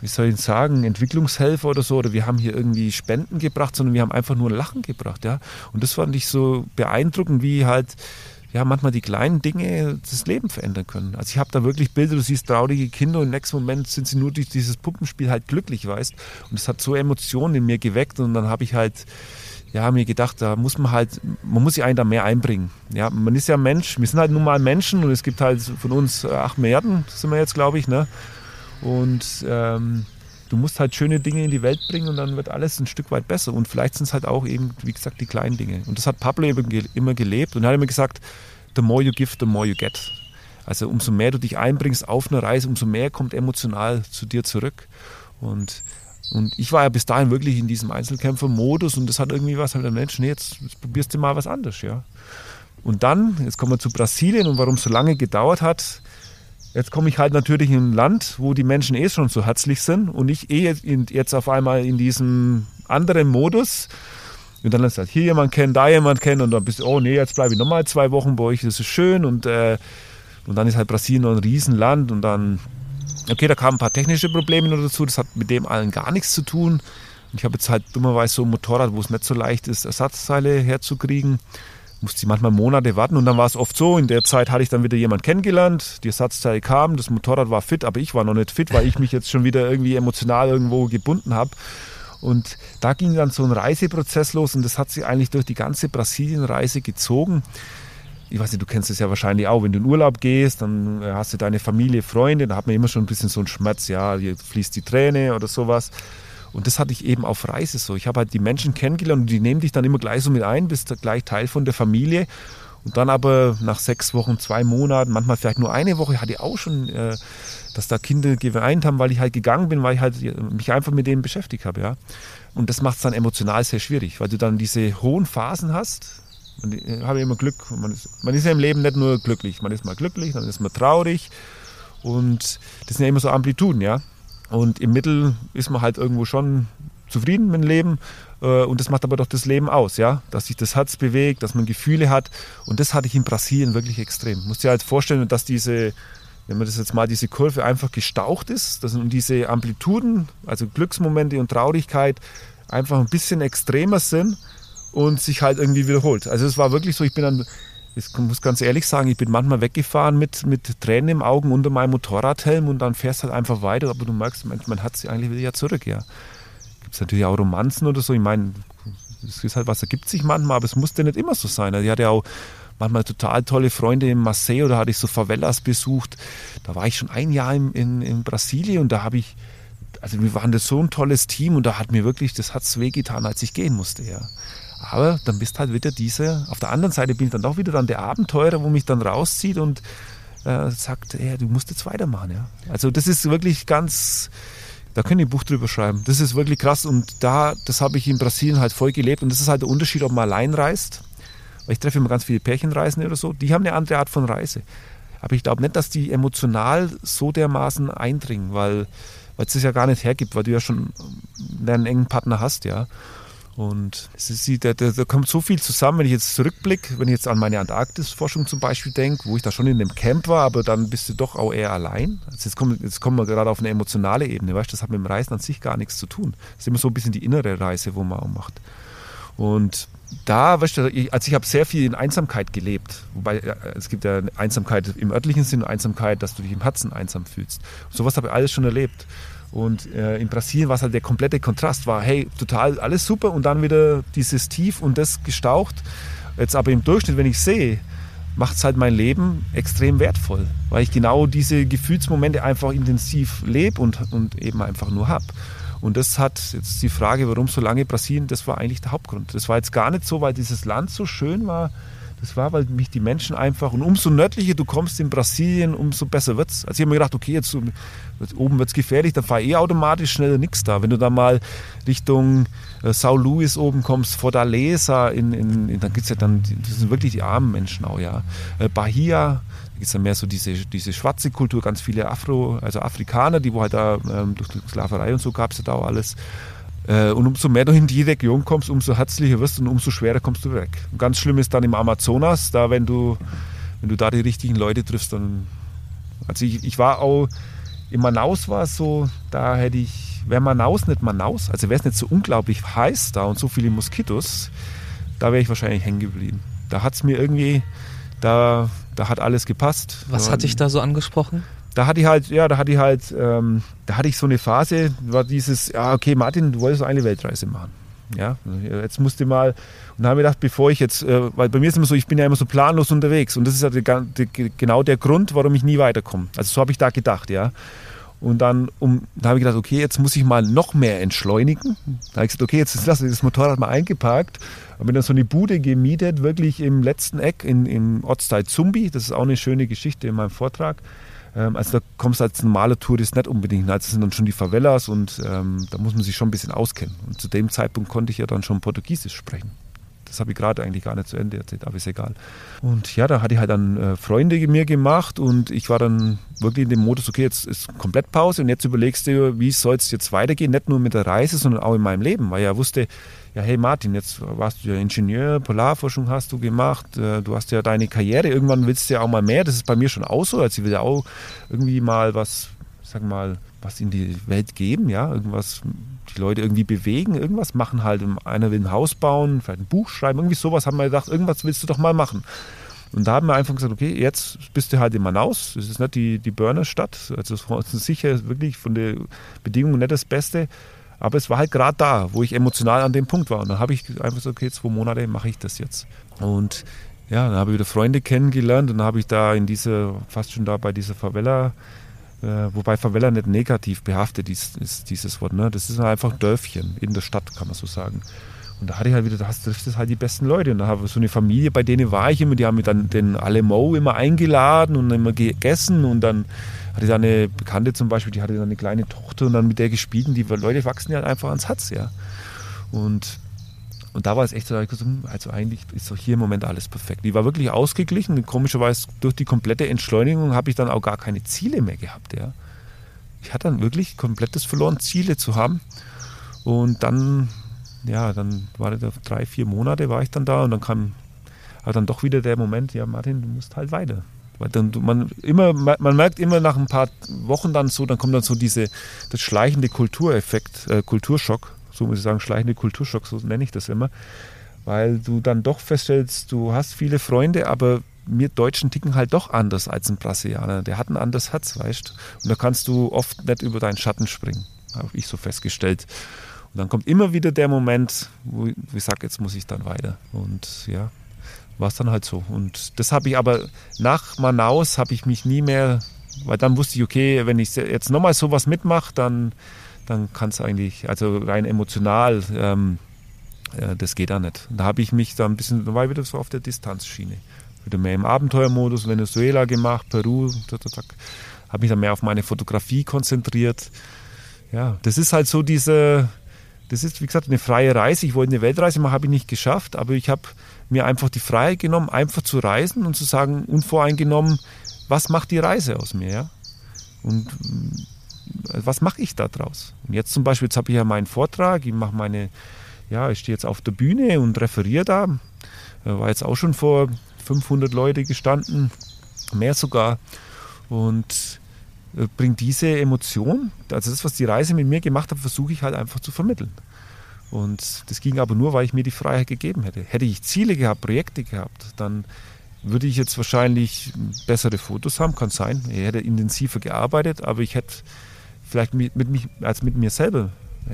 wie soll ich sagen, Entwicklungshelfer oder so, oder wir haben hier irgendwie Spenden gebracht, sondern wir haben einfach nur Lachen gebracht. Ja? Und das fand ich so beeindruckend, wie halt ja, manchmal die kleinen Dinge das Leben verändern können. Also ich habe da wirklich Bilder, du siehst traurige Kinder und im nächsten Moment sind sie nur durch dieses Puppenspiel halt glücklich, weißt. Und es hat so Emotionen in mir geweckt und dann habe ich halt ja, mir gedacht, da muss man halt, man muss sich einen da mehr einbringen. Ja, man ist ja Mensch, wir sind halt nun mal Menschen und es gibt halt von uns äh, acht Milliarden, sind wir jetzt, glaube ich, ne? Und ähm, du musst halt schöne Dinge in die Welt bringen und dann wird alles ein Stück weit besser. Und vielleicht sind es halt auch eben, wie gesagt, die kleinen Dinge. Und das hat Pablo immer gelebt und er hat immer gesagt, the more you give, the more you get. Also umso mehr du dich einbringst auf eine Reise, umso mehr kommt emotional zu dir zurück. Und, und ich war ja bis dahin wirklich in diesem Einzelkämpfer-Modus und das hat irgendwie was, halt der Mensch, nee, jetzt, jetzt probierst du mal was anderes, ja. Und dann, jetzt kommen wir zu Brasilien und warum es so lange gedauert hat, Jetzt komme ich halt natürlich in ein Land, wo die Menschen eh schon so herzlich sind und ich eh jetzt auf einmal in diesem anderen Modus. Und dann ist halt hier jemand kennen, da jemand kennen und dann bist du, oh nee, jetzt bleibe ich nochmal zwei Wochen bei euch, das ist schön. Und, äh, und dann ist halt Brasilien noch ein Riesenland und dann, okay, da kamen ein paar technische Probleme noch dazu, das hat mit dem allen gar nichts zu tun. Und ich habe jetzt halt dummerweise so ein Motorrad, wo es nicht so leicht ist, Ersatzteile herzukriegen musste ich manchmal Monate warten und dann war es oft so, in der Zeit hatte ich dann wieder jemanden kennengelernt, die Ersatzteile kamen, das Motorrad war fit, aber ich war noch nicht fit, weil ich mich jetzt schon wieder irgendwie emotional irgendwo gebunden habe. Und da ging dann so ein Reiseprozess los und das hat sich eigentlich durch die ganze Brasilienreise gezogen. Ich weiß nicht, du kennst es ja wahrscheinlich auch, wenn du in Urlaub gehst, dann äh, hast du deine Familie, Freunde, da hat man immer schon ein bisschen so einen Schmerz, ja, hier fließt die Träne oder sowas. Und das hatte ich eben auf Reise so. Ich habe halt die Menschen kennengelernt und die nehmen dich dann immer gleich so mit ein, bist gleich Teil von der Familie. Und dann aber nach sechs Wochen, zwei Monaten, manchmal vielleicht nur eine Woche, hatte ich auch schon, äh, dass da Kinder geweint haben, weil ich halt gegangen bin, weil ich halt mich einfach mit denen beschäftigt habe. Ja. Und das macht es dann emotional sehr schwierig, weil du dann diese hohen Phasen hast. Und ich äh, habe immer Glück. Man ist, man ist ja im Leben nicht nur glücklich. Man ist mal glücklich, dann ist man traurig. Und das sind ja immer so Amplituden, ja. Und im Mittel ist man halt irgendwo schon zufrieden mit dem Leben. Äh, und das macht aber doch das Leben aus, ja. Dass sich das Herz bewegt, dass man Gefühle hat. Und das hatte ich in Brasilien wirklich extrem. Musst dir halt vorstellen, dass diese, wenn man das jetzt mal, diese Kurve einfach gestaucht ist, dass diese Amplituden, also Glücksmomente und Traurigkeit, einfach ein bisschen extremer sind und sich halt irgendwie wiederholt. Also es war wirklich so, ich bin dann ich muss ganz ehrlich sagen, ich bin manchmal weggefahren mit, mit Tränen im Augen unter meinem Motorradhelm und dann fährst halt einfach weiter, aber du merkst, man, man hat sie eigentlich wieder ja zurück, ja. Gibt es natürlich auch Romanzen oder so, ich meine, es ist halt was ergibt sich manchmal, aber es musste nicht immer so sein. Ich hatte auch manchmal total tolle Freunde in Marseille oder hatte ich so Favelas besucht. Da war ich schon ein Jahr in, in, in Brasilien und da habe ich, also wir waren das so ein tolles Team und da hat mir wirklich, das hat es wehgetan, als ich gehen musste, ja. Aber dann bist halt wieder diese, auf der anderen Seite bin ich dann doch wieder dann der Abenteurer, wo mich dann rauszieht und äh, sagt, hey, du musst jetzt weitermachen. Ja. Also das ist wirklich ganz, da können ich ein Buch drüber schreiben. Das ist wirklich krass und da, das habe ich in Brasilien halt voll gelebt und das ist halt der Unterschied, ob man allein reist, weil ich treffe immer ganz viele Pärchenreisende oder so, die haben eine andere Art von Reise. Aber ich glaube nicht, dass die emotional so dermaßen eindringen, weil weil es das ja gar nicht hergibt, weil du ja schon einen engen Partner hast, ja. Und es ist, da, da, da kommt so viel zusammen, wenn ich jetzt zurückblicke, wenn ich jetzt an meine Antarktis-Forschung zum Beispiel denke, wo ich da schon in einem Camp war, aber dann bist du doch auch eher allein. Also jetzt, kommen, jetzt kommen wir gerade auf eine emotionale Ebene, weißt das hat mit dem Reisen an sich gar nichts zu tun. Das ist immer so ein bisschen die innere Reise, wo man auch macht. Und da, weißt du, also ich habe sehr viel in Einsamkeit gelebt. Wobei es gibt ja Einsamkeit im örtlichen Sinn Einsamkeit, dass du dich im Herzen einsam fühlst. sowas habe ich alles schon erlebt. Und äh, in Brasilien war es halt der komplette Kontrast, war hey, total alles super und dann wieder dieses Tief und das gestaucht. Jetzt aber im Durchschnitt, wenn ich sehe, macht es halt mein Leben extrem wertvoll, weil ich genau diese Gefühlsmomente einfach intensiv lebe und, und eben einfach nur habe. Und das hat jetzt die Frage, warum so lange Brasilien, das war eigentlich der Hauptgrund. Das war jetzt gar nicht so, weil dieses Land so schön war, das war, weil mich die Menschen einfach, und umso nördlicher du kommst in Brasilien, umso besser wird es. Also ich habe mir gedacht, okay, jetzt, jetzt oben wird es gefährlich, dann fahre ich eh automatisch schneller nichts da. Wenn du da mal Richtung äh, Sao Luis oben kommst, Fortaleza, in, in, in dann gibt es ja dann, das sind wirklich die armen Menschen auch, ja. Äh, Bahia, da gibt es ja mehr so diese, diese schwarze Kultur, ganz viele Afro, also Afrikaner, die wo halt da ähm, durch die Sklaverei und so gab es ja da auch alles. Äh, und umso mehr du in die Region kommst, umso herzlicher wirst du und umso schwerer kommst du weg. Und ganz schlimm ist dann im Amazonas, da wenn du, wenn du da die richtigen Leute triffst, dann. Also ich, ich war auch, in Manaus war es so, da hätte ich, wäre Manaus nicht Manaus, also wäre es nicht so unglaublich heiß da und so viele Moskitos, da wäre ich wahrscheinlich hängen geblieben. Da hat es mir irgendwie, da, da hat alles gepasst. Was hat dich da so angesprochen? Da hatte ich halt, ja, da hatte ich halt, ähm, da hatte ich so eine Phase, war dieses, ja, okay, Martin, du wolltest eine Weltreise machen. Ja, jetzt musste mal, und dann habe ich gedacht, bevor ich jetzt, äh, weil bei mir ist immer so, ich bin ja immer so planlos unterwegs und das ist ja die, genau der Grund, warum ich nie weiterkomme. Also so habe ich da gedacht, ja. Und dann, um, da habe ich gedacht, okay, jetzt muss ich mal noch mehr entschleunigen. Da habe ich gesagt, okay, jetzt lasse ich das Motorrad mal eingeparkt. Habe mir dann so eine Bude gemietet, wirklich im letzten Eck in, im Ortsteil Zumbi. Das ist auch eine schöne Geschichte in meinem Vortrag. Ähm, also da kommst du als normaler Tourist nicht unbedingt. Also das sind dann schon die Favelas und ähm, da muss man sich schon ein bisschen auskennen. Und zu dem Zeitpunkt konnte ich ja dann schon Portugiesisch sprechen. Das habe ich gerade eigentlich gar nicht zu Ende erzählt, aber ist egal. Und ja, da hatte ich halt dann äh, Freunde mir gemacht und ich war dann wirklich in dem Modus, okay, jetzt ist komplett Pause und jetzt überlegst du, wie soll es jetzt weitergehen, nicht nur mit der Reise, sondern auch in meinem Leben, weil ich ja wusste, ja, hey Martin, jetzt warst du ja Ingenieur, Polarforschung hast du gemacht, äh, du hast ja deine Karriere, irgendwann willst du ja auch mal mehr, das ist bei mir schon auch so, also ich will ja auch irgendwie mal was, sag mal, was in die Welt geben, ja, irgendwas die Leute irgendwie bewegen, irgendwas machen halt. Einer will ein Haus bauen, vielleicht ein Buch schreiben, irgendwie sowas haben wir gedacht, irgendwas willst du doch mal machen. Und da haben wir einfach gesagt, okay, jetzt bist du halt in Manaus, das ist nicht die, die Burner-Stadt, also es ist sicher wirklich von den Bedingungen nicht das Beste, aber es war halt gerade da, wo ich emotional an dem Punkt war. Und dann habe ich einfach gesagt, okay, zwei Monate mache ich das jetzt. Und ja, dann habe ich wieder Freunde kennengelernt und dann habe ich da in dieser, fast schon da bei dieser Favela äh, wobei Favela nicht negativ behaftet ist, ist dieses Wort. Ne? Das ist einfach Dörfchen in der Stadt, kann man so sagen. Und da hatte ich halt wieder, da trifft es halt die besten Leute. Und da habe ich so eine Familie, bei denen war ich immer, die haben mich dann den Alemo immer eingeladen und immer gegessen. Und dann hatte da eine Bekannte zum Beispiel, die hatte dann eine kleine Tochter und dann mit der gespielt. Und die Leute wachsen ja einfach ans Herz, ja. Und und da war es echt so, also eigentlich ist doch hier im Moment alles perfekt. Die war wirklich ausgeglichen. Komischerweise durch die komplette Entschleunigung habe ich dann auch gar keine Ziele mehr gehabt. Ja. Ich hatte dann wirklich komplettes verloren, Ziele zu haben. Und dann, ja, dann war das drei, vier Monate war ich dann da und dann kam aber dann doch wieder der Moment, ja Martin, du musst halt weiter. Dann, man, immer, man merkt immer nach ein paar Wochen dann so, dann kommt dann so diese, das schleichende Kultureffekt, äh, Kulturschock, so muss ich sagen, schleichende Kulturschock, so nenne ich das immer, weil du dann doch feststellst, du hast viele Freunde, aber wir Deutschen ticken halt doch anders als ein Brasilianer. Der hat ein anderes Herz, weißt Und da kannst du oft nicht über deinen Schatten springen, habe ich so festgestellt. Und dann kommt immer wieder der Moment, wo ich sage, jetzt muss ich dann weiter. Und ja, war es dann halt so. Und das habe ich aber nach Manaus habe ich mich nie mehr, weil dann wusste ich, okay, wenn ich jetzt nochmal sowas mitmache, dann dann kann es eigentlich, also rein emotional, ähm, äh, das geht auch nicht. Da habe ich mich da ein bisschen, da war ich wieder so auf der Distanzschiene. Wieder mehr im Abenteuermodus, Venezuela gemacht, Peru, habe mich dann mehr auf meine Fotografie konzentriert. Ja, das ist halt so diese, das ist wie gesagt eine freie Reise. Ich wollte eine Weltreise machen, habe ich nicht geschafft, aber ich habe mir einfach die Freiheit genommen, einfach zu reisen und zu sagen, unvoreingenommen, was macht die Reise aus mir, ja? Und was mache ich da draus? Und jetzt zum Beispiel, jetzt habe ich ja meinen Vortrag, ich mache meine, ja, ich stehe jetzt auf der Bühne und referiere da. Äh, war jetzt auch schon vor 500 Leute gestanden, mehr sogar. Und äh, bringt diese Emotion, also das, was die Reise mit mir gemacht hat, versuche ich halt einfach zu vermitteln. Und das ging aber nur, weil ich mir die Freiheit gegeben hätte. Hätte ich Ziele gehabt, Projekte gehabt, dann würde ich jetzt wahrscheinlich bessere Fotos haben, kann sein. Ich hätte intensiver gearbeitet, aber ich hätte vielleicht mit, mit mich, als mit mir selber,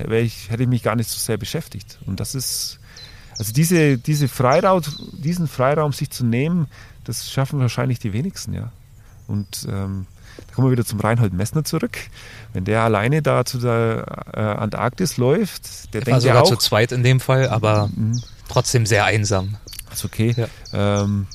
ich, hätte ich mich gar nicht so sehr beschäftigt. Und das ist, also diese, diese Freiraum, diesen Freiraum sich zu nehmen, das schaffen wahrscheinlich die wenigsten, ja. Und ähm, da kommen wir wieder zum Reinhold Messner zurück. Wenn der alleine da zu der äh, Antarktis läuft, der, der denkt war sogar ja auch, zu zweit in dem Fall, aber mhm. trotzdem sehr einsam. Ist okay. Ja. Ähm,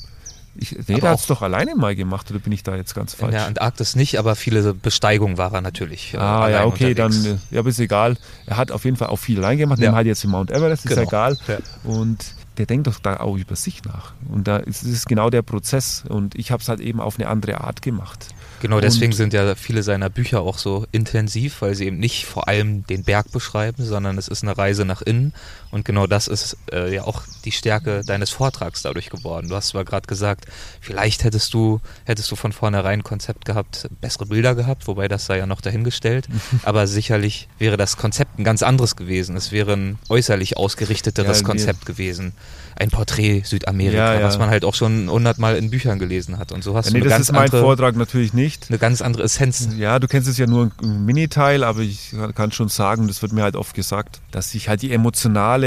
ich, nee, der hat es doch alleine mal gemacht, oder bin ich da jetzt ganz falsch? In der Antarktis nicht, aber viele Besteigungen war er natürlich. Äh, ah, ja, okay, unterwegs. dann, ja, aber ist egal. Er hat auf jeden Fall auch viel allein gemacht, ja. halt jetzt im Mount Everest, ist genau. egal. Ja. Und der denkt doch da auch über sich nach. Und da ist es genau der Prozess. Und ich habe es halt eben auf eine andere Art gemacht. Genau, deswegen und sind ja viele seiner Bücher auch so intensiv, weil sie eben nicht vor allem den Berg beschreiben, sondern es ist eine Reise nach innen. Und genau das ist äh, ja auch die Stärke deines Vortrags dadurch geworden. Du hast zwar gerade gesagt, vielleicht hättest du, hättest du von vornherein ein Konzept gehabt, bessere Bilder gehabt, wobei das sei ja noch dahingestellt. Aber sicherlich wäre das Konzept ein ganz anderes gewesen. Es wäre ein äußerlich ausgerichteteres ja, Konzept gewesen. ein Porträt Südamerika, ja, ja. was man halt auch schon hundertmal in Büchern gelesen hat. Und so hast ja, nee, du eine das ganz ist mein andere, Vortrag natürlich nicht. Eine ganz andere Essenz. Ja, du kennst es ja nur ein Miniteil, aber ich kann schon sagen, das wird mir halt oft gesagt, dass sich halt die emotionale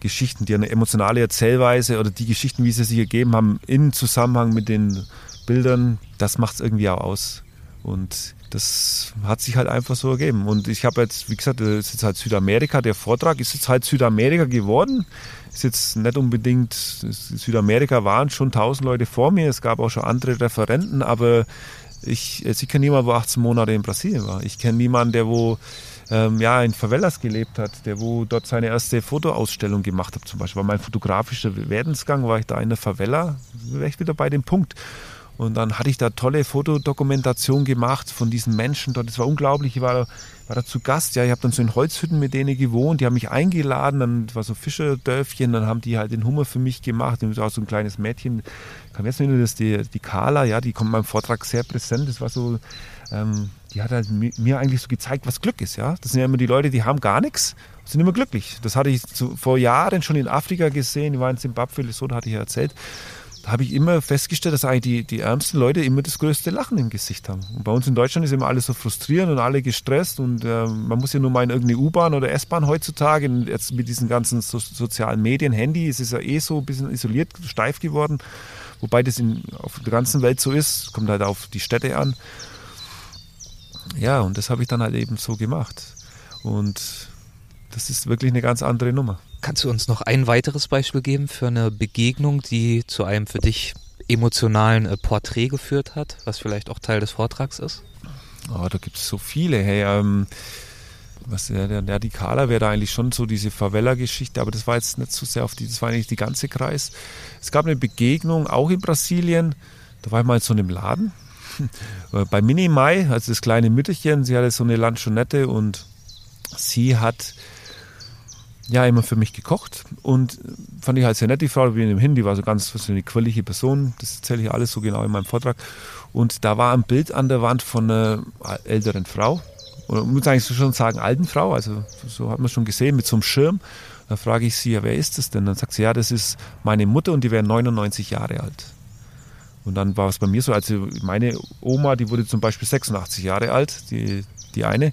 Geschichten, die eine emotionale Erzählweise oder die Geschichten, wie sie sich ergeben haben, in Zusammenhang mit den Bildern, das macht es irgendwie auch aus. Und das hat sich halt einfach so ergeben. Und ich habe jetzt, wie gesagt, das ist jetzt halt Südamerika, der Vortrag ist jetzt halt Südamerika geworden. Ist jetzt nicht unbedingt, Südamerika waren schon tausend Leute vor mir, es gab auch schon andere Referenten, aber ich, ich kenne niemanden, wo 18 Monate in Brasilien war. Ich kenne niemanden, der wo ähm, ja, in Favelas gelebt hat, der wo dort seine erste Fotoausstellung gemacht hat, zum Beispiel. War mein fotografischer Werdensgang, war ich da in der Favela, wäre ich wieder bei dem Punkt. Und dann hatte ich da tolle Fotodokumentation gemacht von diesen Menschen dort. Das war unglaublich. Ich war, war da zu Gast. Ja, ich habe dann so in Holzhütten mit denen gewohnt. Die haben mich eingeladen. Dann war so Fischerdörfchen. Dann haben die halt den Hummer für mich gemacht. Und war so ein kleines Mädchen. Ich kann jetzt nur das die, die Carla. Ja, die kommt in meinem Vortrag sehr präsent. Das war so, ähm, die hat halt mir eigentlich so gezeigt, was Glück ist. Ja, das sind ja immer die Leute, die haben gar nichts, sind immer glücklich. Das hatte ich zu, vor Jahren schon in Afrika gesehen. Ich war in Zimbabwe, Lesotho, hatte ich ja erzählt da habe ich immer festgestellt, dass eigentlich die, die ärmsten Leute immer das größte Lachen im Gesicht haben. Und bei uns in Deutschland ist immer alles so frustrierend und alle gestresst und äh, man muss ja nur mal in irgendeine U-Bahn oder S-Bahn heutzutage, jetzt mit diesen ganzen so, sozialen Medien, Handy, es ist ja eh so ein bisschen isoliert, steif geworden, wobei das in, auf der ganzen Welt so ist, kommt halt auf die Städte an. Ja, und das habe ich dann halt eben so gemacht. Und das ist wirklich eine ganz andere Nummer. Kannst du uns noch ein weiteres Beispiel geben für eine Begegnung, die zu einem für dich emotionalen äh, Porträt geführt hat, was vielleicht auch Teil des Vortrags ist? Oh, da gibt es so viele. Hey, ähm, was der, der, die Kala wäre da eigentlich schon so diese Favela-Geschichte, aber das war jetzt nicht so sehr auf die, das war eigentlich die ganze Kreis. Es gab eine Begegnung auch in Brasilien, da war ich mal in so einem Laden bei Minimai, also das kleine Mütterchen, sie hatte so eine Lanchonette und sie hat ja immer für mich gekocht und fand ich halt sehr nett, die Frau, wie hin, die war so ganz so eine quirlige Person, das erzähle ich alles so genau in meinem Vortrag. Und da war ein Bild an der Wand von einer älteren Frau, oder muss eigentlich schon sagen, alten Frau, also so hat man schon gesehen, mit so einem Schirm. Da frage ich sie, ja, wer ist das denn? Dann sagt sie, ja, das ist meine Mutter und die wäre 99 Jahre alt. Und dann war es bei mir so, also meine Oma, die wurde zum Beispiel 86 Jahre alt, die, die eine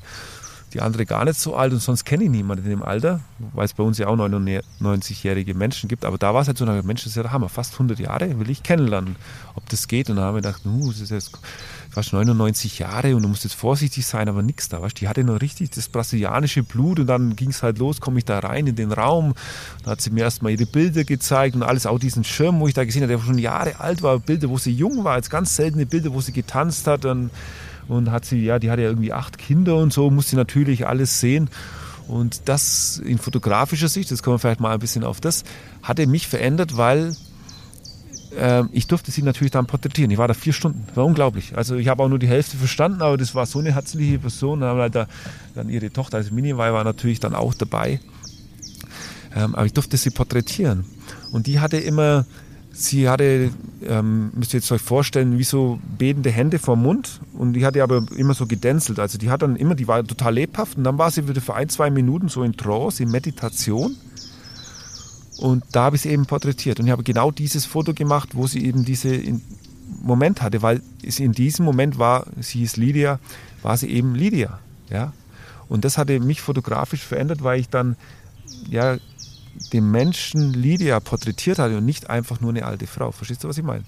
die andere gar nicht so alt und sonst kenne ich niemanden in dem Alter, weil es bei uns ja auch 99-jährige Menschen gibt. Aber da war es halt so, Mensch, das ist ja der Hammer, fast 100 Jahre will ich kennenlernen, ob das geht. Und dann haben wir gedacht, uh, das ist jetzt fast 99 Jahre und du musst jetzt vorsichtig sein, aber nichts da. Weißt? Die hatte noch richtig das brasilianische Blut und dann ging es halt los, komme ich da rein in den Raum. Da hat sie mir erstmal ihre Bilder gezeigt und alles, auch diesen Schirm, wo ich da gesehen habe, der schon Jahre alt war, Bilder, wo sie jung war, als ganz seltene Bilder, wo sie getanzt hat. Und und hat sie, ja, die hatte ja irgendwie acht Kinder und so, musste natürlich alles sehen. Und das in fotografischer Sicht, das kommen wir vielleicht mal ein bisschen auf das, hatte mich verändert, weil äh, ich durfte sie natürlich dann porträtieren. Ich war da vier Stunden, war unglaublich. Also ich habe auch nur die Hälfte verstanden, aber das war so eine herzliche Person. Dann, halt da, dann ihre Tochter, also Miniwai, war natürlich dann auch dabei. Ähm, aber ich durfte sie porträtieren. Und die hatte immer Sie hatte, ähm, müsst ihr jetzt euch vorstellen, wie so betende Hände vorm Mund und die hatte aber immer so gedänzelt. Also die hat dann immer, die war total lebhaft und dann war sie wieder für ein, zwei Minuten so in Trance, in Meditation. Und da habe ich sie eben porträtiert und ich habe genau dieses Foto gemacht, wo sie eben diesen Moment hatte, weil sie in diesem Moment war, sie hieß Lydia, war sie eben Lydia. Ja? Und das hatte mich fotografisch verändert, weil ich dann ja den Menschen Lydia porträtiert hat und nicht einfach nur eine alte Frau. Verstehst du, was ich meine?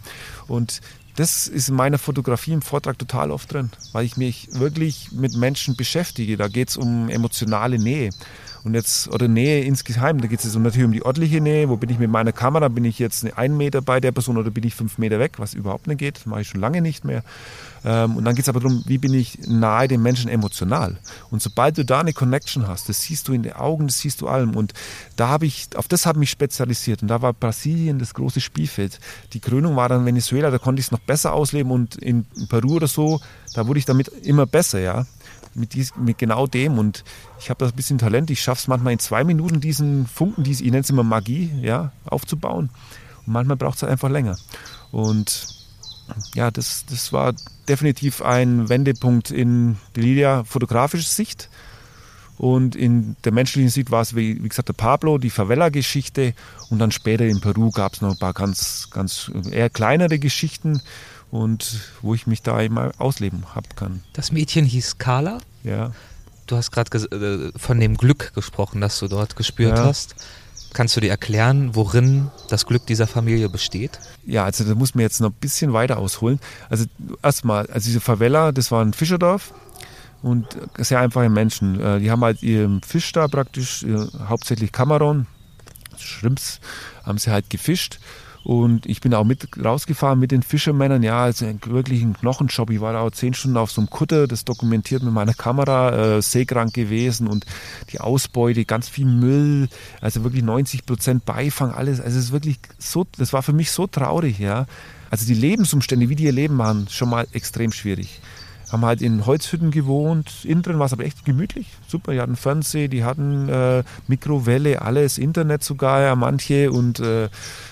Und das ist in meiner Fotografie im Vortrag total oft drin, weil ich mich wirklich mit Menschen beschäftige. Da geht es um emotionale Nähe. Und jetzt, oder Nähe insgeheim, da geht es natürlich um die örtliche Nähe. Wo bin ich mit meiner Kamera? Bin ich jetzt einen Meter bei der Person oder bin ich fünf Meter weg? Was überhaupt nicht geht, mache ich schon lange nicht mehr. Ähm, und dann geht es aber darum, wie bin ich nahe dem Menschen emotional? Und sobald du da eine Connection hast, das siehst du in den Augen, das siehst du allem. Und da habe ich, auf das habe ich mich spezialisiert. Und da war Brasilien das große Spielfeld. Die Krönung war dann Venezuela, da konnte ich es noch besser ausleben. Und in Peru oder so, da wurde ich damit immer besser, ja mit, dies, mit genau dem. Und ich habe da ein bisschen Talent. Ich schaffe es manchmal in zwei Minuten, diesen Funken, dies, ich nenne es immer Magie, ja, aufzubauen. Und manchmal braucht es halt einfach länger. Und ja, das, das war definitiv ein Wendepunkt in der Lilia fotografischer Sicht. Und in der menschlichen Sicht war es, wie, wie gesagt, der Pablo, die Favela-Geschichte. Und dann später in Peru gab es noch ein paar ganz, ganz eher kleinere Geschichten und wo ich mich da immer ausleben habe kann. Das Mädchen hieß Carla? Ja. Du hast gerade äh, von dem Glück gesprochen, das du dort gespürt ja. hast. Kannst du dir erklären, worin das Glück dieser Familie besteht? Ja, also da muss man jetzt noch ein bisschen weiter ausholen. Also erstmal, also diese Favela, das war ein Fischerdorf und sehr einfache Menschen. Äh, die haben halt ihren Fisch da praktisch, hauptsächlich Kamerun, Schrimps, haben sie halt gefischt und ich bin auch mit rausgefahren mit den Fischermännern. Ja, also wirklich ein Knochenjob. Ich war da auch zehn Stunden auf so einem Kutter, das dokumentiert mit meiner Kamera, äh, seekrank gewesen und die Ausbeute, ganz viel Müll, also wirklich 90 Prozent Beifang, alles. Also es ist wirklich so, das war für mich so traurig, ja. Also die Lebensumstände, wie die ihr Leben waren, schon mal extrem schwierig haben halt in Holzhütten gewohnt. Innen drin war es aber echt gemütlich. Super, die hatten Fernseh, die hatten äh, Mikrowelle, alles, Internet sogar, ja, manche. Und äh,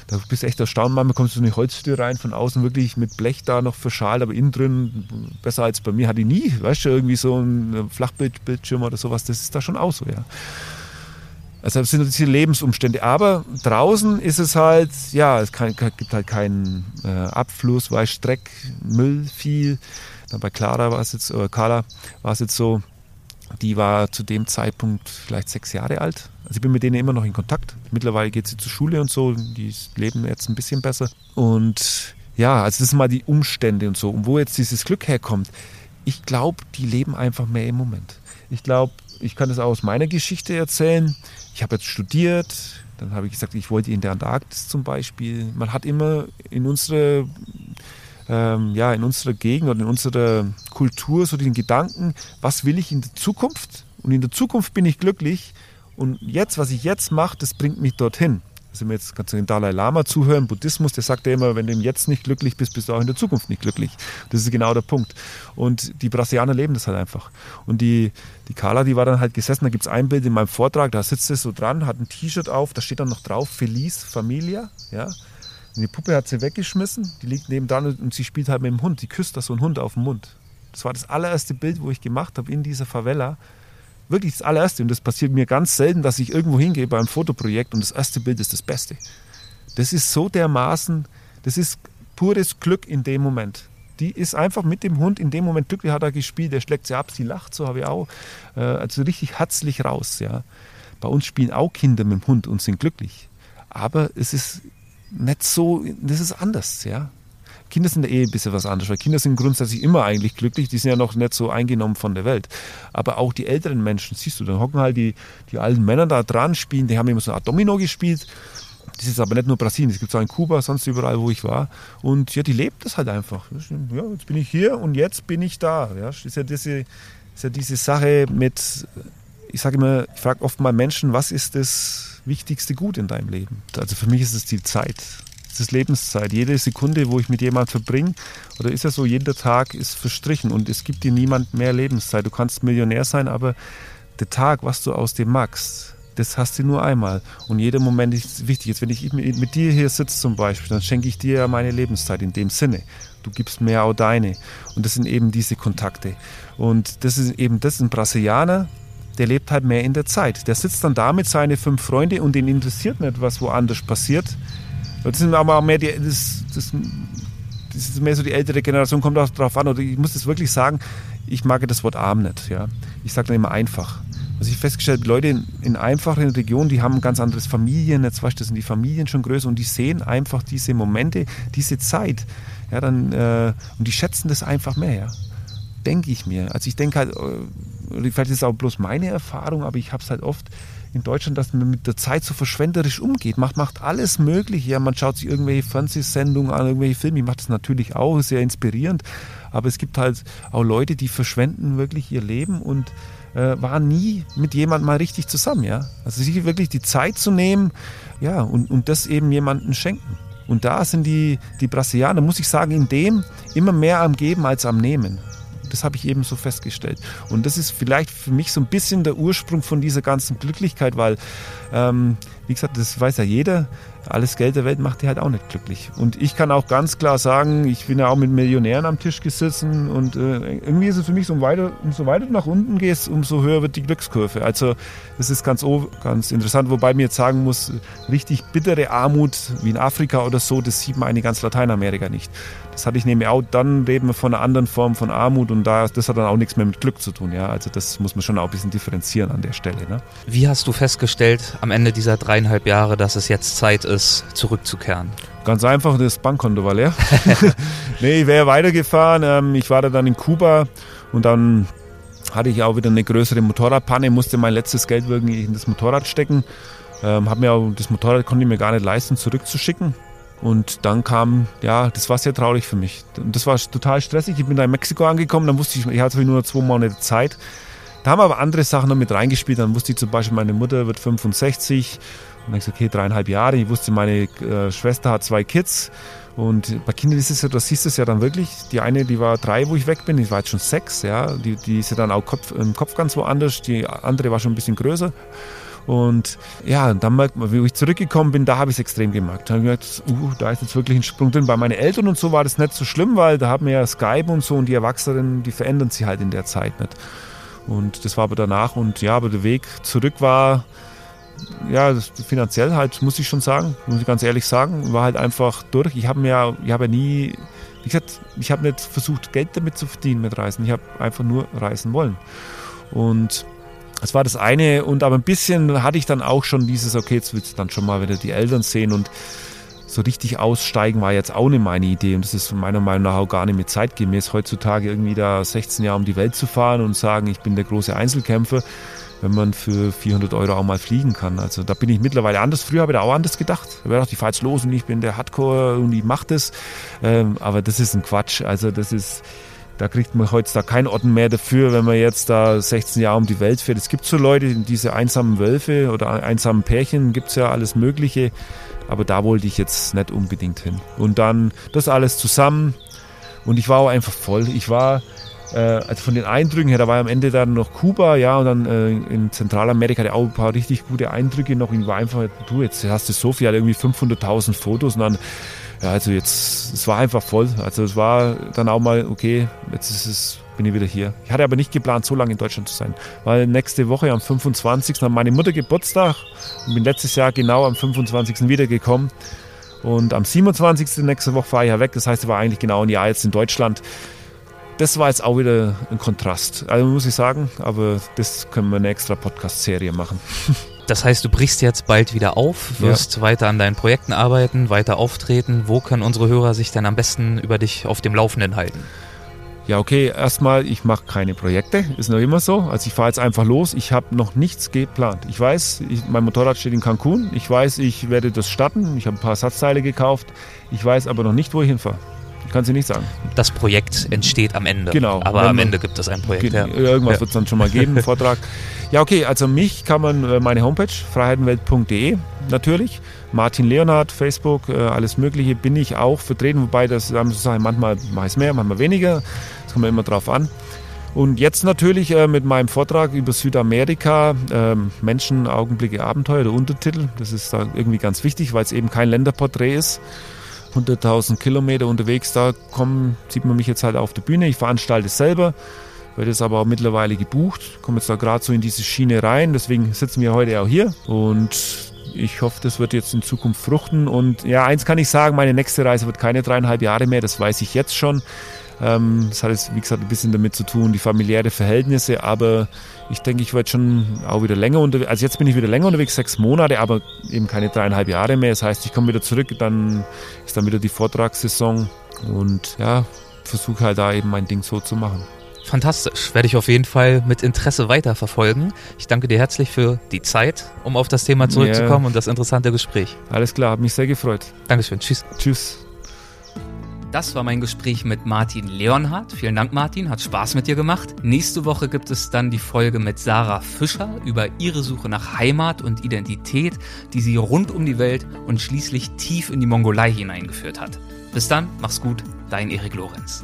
da bist du echt erstaunt. Manchmal kommst du in eine Holztür rein, von außen wirklich mit Blech da noch verschalt, aber innen drin besser als bei mir hatte ich nie. Weißt du, irgendwie so ein Flachbildschirm oder sowas, das ist da schon auch so, ja. Also das sind diese Lebensumstände. Aber draußen ist es halt, ja, es kann, gibt halt keinen äh, Abfluss, weil Streck, Müll viel. Dann bei Clara war es jetzt, oder Carla war es jetzt so, die war zu dem Zeitpunkt vielleicht sechs Jahre alt. Also ich bin mit denen immer noch in Kontakt. Mittlerweile geht sie zur Schule und so, die leben jetzt ein bisschen besser. Und ja, also das sind mal die Umstände und so. Und wo jetzt dieses Glück herkommt, ich glaube, die leben einfach mehr im Moment. Ich glaube, ich kann das auch aus meiner Geschichte erzählen. Ich habe jetzt studiert, dann habe ich gesagt, ich wollte in der Antarktis zum Beispiel. Man hat immer in unserer ähm, ja, in unserer Gegend oder in unserer Kultur so den Gedanken, was will ich in der Zukunft? Und in der Zukunft bin ich glücklich. Und jetzt, was ich jetzt mache, das bringt mich dorthin. Also wir jetzt kannst du den Dalai Lama zuhören, Buddhismus, der sagt ja immer, wenn du jetzt nicht glücklich bist, bist du auch in der Zukunft nicht glücklich. Das ist genau der Punkt. Und die Brasilianer leben das halt einfach. Und die, die Carla, die war dann halt gesessen, da gibt es ein Bild in meinem Vortrag, da sitzt sie so dran, hat ein T-Shirt auf, da steht dann noch drauf, Feliz Familia, ja. Und die Puppe hat sie weggeschmissen, die liegt nebenan und sie spielt halt mit dem Hund. Die küsst da so einen Hund auf den Mund. Das war das allererste Bild, wo ich gemacht habe in dieser Favela. Wirklich das allererste. Und das passiert mir ganz selten, dass ich irgendwo hingehe bei einem Fotoprojekt und das erste Bild ist das Beste. Das ist so dermaßen, das ist pures Glück in dem Moment. Die ist einfach mit dem Hund in dem Moment glücklich, hat er gespielt, der schlägt sie ab, sie lacht, so habe ich auch. Äh, also richtig herzlich raus. Ja. Bei uns spielen auch Kinder mit dem Hund und sind glücklich. Aber es ist nicht so, das ist anders, ja. Kinder sind eh ein bisschen was anderes, weil Kinder sind grundsätzlich immer eigentlich glücklich, die sind ja noch nicht so eingenommen von der Welt. Aber auch die älteren Menschen, siehst du, dann hocken halt die, die alten Männer da dran, spielen, die haben immer so eine Art Domino gespielt. Das ist aber nicht nur Brasilien, das gibt es auch in Kuba, sonst überall, wo ich war. Und ja, die lebt das halt einfach. Ja, jetzt bin ich hier und jetzt bin ich da. Ja, ist ja diese, ist ja diese Sache mit, ich sage immer, ich frage oft mal Menschen, was ist das wichtigste Gut in deinem Leben? Also für mich ist es die Zeit. Es ist Lebenszeit. Jede Sekunde, wo ich mit jemandem verbringe, oder ist ja so, jeder Tag ist verstrichen und es gibt dir niemand mehr Lebenszeit. Du kannst Millionär sein, aber der Tag, was du aus dem machst, das hast du nur einmal. Und jeder Moment ist wichtig. Jetzt, wenn ich mit dir hier sitze zum Beispiel, dann schenke ich dir ja meine Lebenszeit in dem Sinne. Du gibst mir auch deine. Und das sind eben diese Kontakte. Und das ist eben das, ein Brasilianer, der lebt halt mehr in der Zeit. Der sitzt dann da mit seinen fünf Freunden und den interessiert nicht, was woanders passiert. Das sind aber mehr die, das, das, das ist mehr so die ältere Generation, kommt auch darauf an. Oder ich muss das wirklich sagen, ich mag das Wort arm nicht. Ja. Ich sage dann immer einfach. Was ich festgestellt Leute in, in, einfachen Regionen, die haben ein ganz anderes Familiennetz, weißt, das sind die Familien schon größer und die sehen einfach diese Momente, diese Zeit. Ja, dann, äh, und die schätzen das einfach mehr. Ja. Denke ich mir. Also ich denke halt, äh, vielleicht ist es auch bloß meine Erfahrung, aber ich habe es halt oft in Deutschland, dass man mit der Zeit so verschwenderisch umgeht. Macht, macht alles möglich. Ja, man schaut sich irgendwelche Fernsehsendungen an, irgendwelche Filme. Ich mache das natürlich auch, sehr inspirierend. Aber es gibt halt auch Leute, die verschwenden wirklich ihr Leben und äh, waren nie mit jemandem mal richtig zusammen. Ja, also sich wirklich die Zeit zu nehmen, ja, und, und das eben jemandem schenken. Und da sind die, die Brasilianer, muss ich sagen, in dem immer mehr am Geben als am Nehmen. Das habe ich eben so festgestellt. Und das ist vielleicht für mich so ein bisschen der Ursprung von dieser ganzen Glücklichkeit, weil, ähm, wie gesagt, das weiß ja jeder. alles Geld der Welt macht die halt auch nicht glücklich. Und ich kann auch ganz klar sagen, ich bin ja auch mit Millionären am Tisch gesessen und äh, irgendwie ist es für mich so, weiter, umso weiter du nach unten gehst, umso höher wird die Glückskurve. Also das ist ganz, ganz interessant, wobei mir jetzt sagen muss, richtig bittere Armut wie in Afrika oder so, das sieht man eigentlich ganz Lateinamerika nicht. Das hatte ich nämlich auch, dann reden wir von einer anderen Form von Armut und da, das hat dann auch nichts mehr mit Glück zu tun. Ja? Also das muss man schon auch ein bisschen differenzieren an der Stelle. Ne? Wie hast du festgestellt am Ende dieser dreieinhalb Jahre, dass es jetzt Zeit ist, zurückzukehren? Ganz einfach, das Bankkonto war leer. nee, ich wäre weitergefahren. Ähm, ich war da dann in Kuba und dann hatte ich auch wieder eine größere Motorradpanne, musste mein letztes Geld irgendwie in das Motorrad stecken. Ähm, mir auch, das Motorrad konnte ich mir gar nicht leisten, zurückzuschicken. Und dann kam, ja, das war sehr traurig für mich. Das war total stressig. Ich bin da in Mexiko angekommen, dann wusste ich, ich hatte nur zwei Monate Zeit. Da haben aber andere Sachen noch mit reingespielt. Dann wusste ich zum Beispiel, meine Mutter wird 65. Und dann habe ich gesagt, okay, dreieinhalb Jahre. Ich wusste, meine äh, Schwester hat zwei Kids. Und bei Kindern ist es ja, das siehst du es ja dann wirklich. Die eine, die war drei, wo ich weg bin, die war jetzt schon sechs, ja. Die, die ist ja dann auch Kopf, im Kopf ganz woanders. Die andere war schon ein bisschen größer. Und ja, dann merkt man, wie ich zurückgekommen bin, da habe ich es extrem gemerkt. Da habe ich gemerkt, uh, da ist jetzt wirklich ein Sprung drin. Bei meinen Eltern und so war das nicht so schlimm, weil da haben wir ja Skype und so und die Erwachsenen, die verändern sich halt in der Zeit nicht. Und das war aber danach und ja, aber der Weg zurück war, ja, finanziell halt, muss ich schon sagen, muss ich ganz ehrlich sagen, war halt einfach durch. Ich habe mir, ich habe ja nie, wie gesagt, ich habe nicht versucht, Geld damit zu verdienen mit Reisen. Ich habe einfach nur reisen wollen. Und das war das eine und aber ein bisschen hatte ich dann auch schon dieses, okay, jetzt willst du dann schon mal wieder die Eltern sehen und so richtig aussteigen war jetzt auch nicht meine Idee und das ist meiner Meinung nach auch gar nicht mehr zeitgemäß, heutzutage irgendwie da 16 Jahre um die Welt zu fahren und sagen, ich bin der große Einzelkämpfer, wenn man für 400 Euro auch mal fliegen kann. Also da bin ich mittlerweile anders. Früher habe ich da auch anders gedacht. Da wäre doch die falsch los und ich bin der Hardcore und ich mache das. Ähm, aber das ist ein Quatsch. Also das ist da kriegt man heutzutage keinen Orden mehr dafür, wenn man jetzt da 16 Jahre um die Welt fährt. Es gibt so Leute, diese einsamen Wölfe oder einsamen Pärchen, gibt es ja alles Mögliche. Aber da wollte ich jetzt nicht unbedingt hin. Und dann das alles zusammen. Und ich war auch einfach voll. Ich war, äh, also von den Eindrücken her, da war am Ende dann noch Kuba, ja, und dann äh, in Zentralamerika hatte auch ein paar richtig gute Eindrücke noch. Ich war einfach, du, jetzt hast du so viel, irgendwie 500.000 Fotos und dann ja, also jetzt, es war einfach voll. Also es war dann auch mal, okay, jetzt ist es, bin ich wieder hier. Ich hatte aber nicht geplant, so lange in Deutschland zu sein, weil nächste Woche am 25. hat meine Mutter Geburtstag und bin letztes Jahr genau am 25. wiedergekommen. Und am 27. nächste Woche fahre ich ja weg. Das heißt, ich war eigentlich genau ein Jahr jetzt in Deutschland. Das war jetzt auch wieder ein Kontrast. Also muss ich sagen, aber das können wir eine extra Podcast-Serie machen. Das heißt, du brichst jetzt bald wieder auf, wirst ja. weiter an deinen Projekten arbeiten, weiter auftreten. Wo können unsere Hörer sich denn am besten über dich auf dem Laufenden halten? Ja, okay, erstmal, ich mache keine Projekte, ist noch immer so. Also ich fahre jetzt einfach los, ich habe noch nichts geplant. Ich weiß, ich, mein Motorrad steht in Cancun, ich weiß, ich werde das starten, ich habe ein paar Satzteile gekauft, ich weiß aber noch nicht, wo ich hinfahre. Kann sie nicht sagen. Das Projekt entsteht am Ende. Genau. Aber am Ende gibt es ein Projekt. Ja. Irgendwas ja. wird es dann schon mal geben, einen Vortrag. Ja, okay, also mich kann man äh, meine Homepage freiheitenwelt.de natürlich. Martin Leonhardt, Facebook, äh, alles Mögliche bin ich auch vertreten, wobei das manchmal mache ich es mehr, manchmal weniger. Das kommt immer drauf an. Und jetzt natürlich äh, mit meinem Vortrag über Südamerika, äh, Menschen, Augenblicke, Abenteuer, der Untertitel. Das ist da irgendwie ganz wichtig, weil es eben kein Länderporträt ist. 100.000 Kilometer unterwegs, da kommen, sieht man mich jetzt halt auf der Bühne. Ich veranstalte es selber, werde es aber auch mittlerweile gebucht, komme jetzt da gerade so in diese Schiene rein, deswegen sitzen wir heute auch hier und ich hoffe, das wird jetzt in Zukunft fruchten. Und ja, eins kann ich sagen, meine nächste Reise wird keine dreieinhalb Jahre mehr, das weiß ich jetzt schon. Ähm, das hat jetzt, wie gesagt, ein bisschen damit zu tun, die familiäre Verhältnisse, aber ich denke, ich werde schon auch wieder länger unterwegs. Also jetzt bin ich wieder länger unterwegs, sechs Monate, aber eben keine dreieinhalb Jahre mehr. Das heißt, ich komme wieder zurück, dann ist dann wieder die Vortragssaison und ja, versuche halt da eben mein Ding so zu machen. Fantastisch. Werde ich auf jeden Fall mit Interesse weiterverfolgen. Ich danke dir herzlich für die Zeit, um auf das Thema zurückzukommen ja. und das interessante Gespräch. Alles klar, hat mich sehr gefreut. Dankeschön. Tschüss. Tschüss. Das war mein Gespräch mit Martin Leonhardt. Vielen Dank, Martin. Hat Spaß mit dir gemacht. Nächste Woche gibt es dann die Folge mit Sarah Fischer über ihre Suche nach Heimat und Identität, die sie rund um die Welt und schließlich tief in die Mongolei hineingeführt hat. Bis dann, mach's gut, dein Erik Lorenz.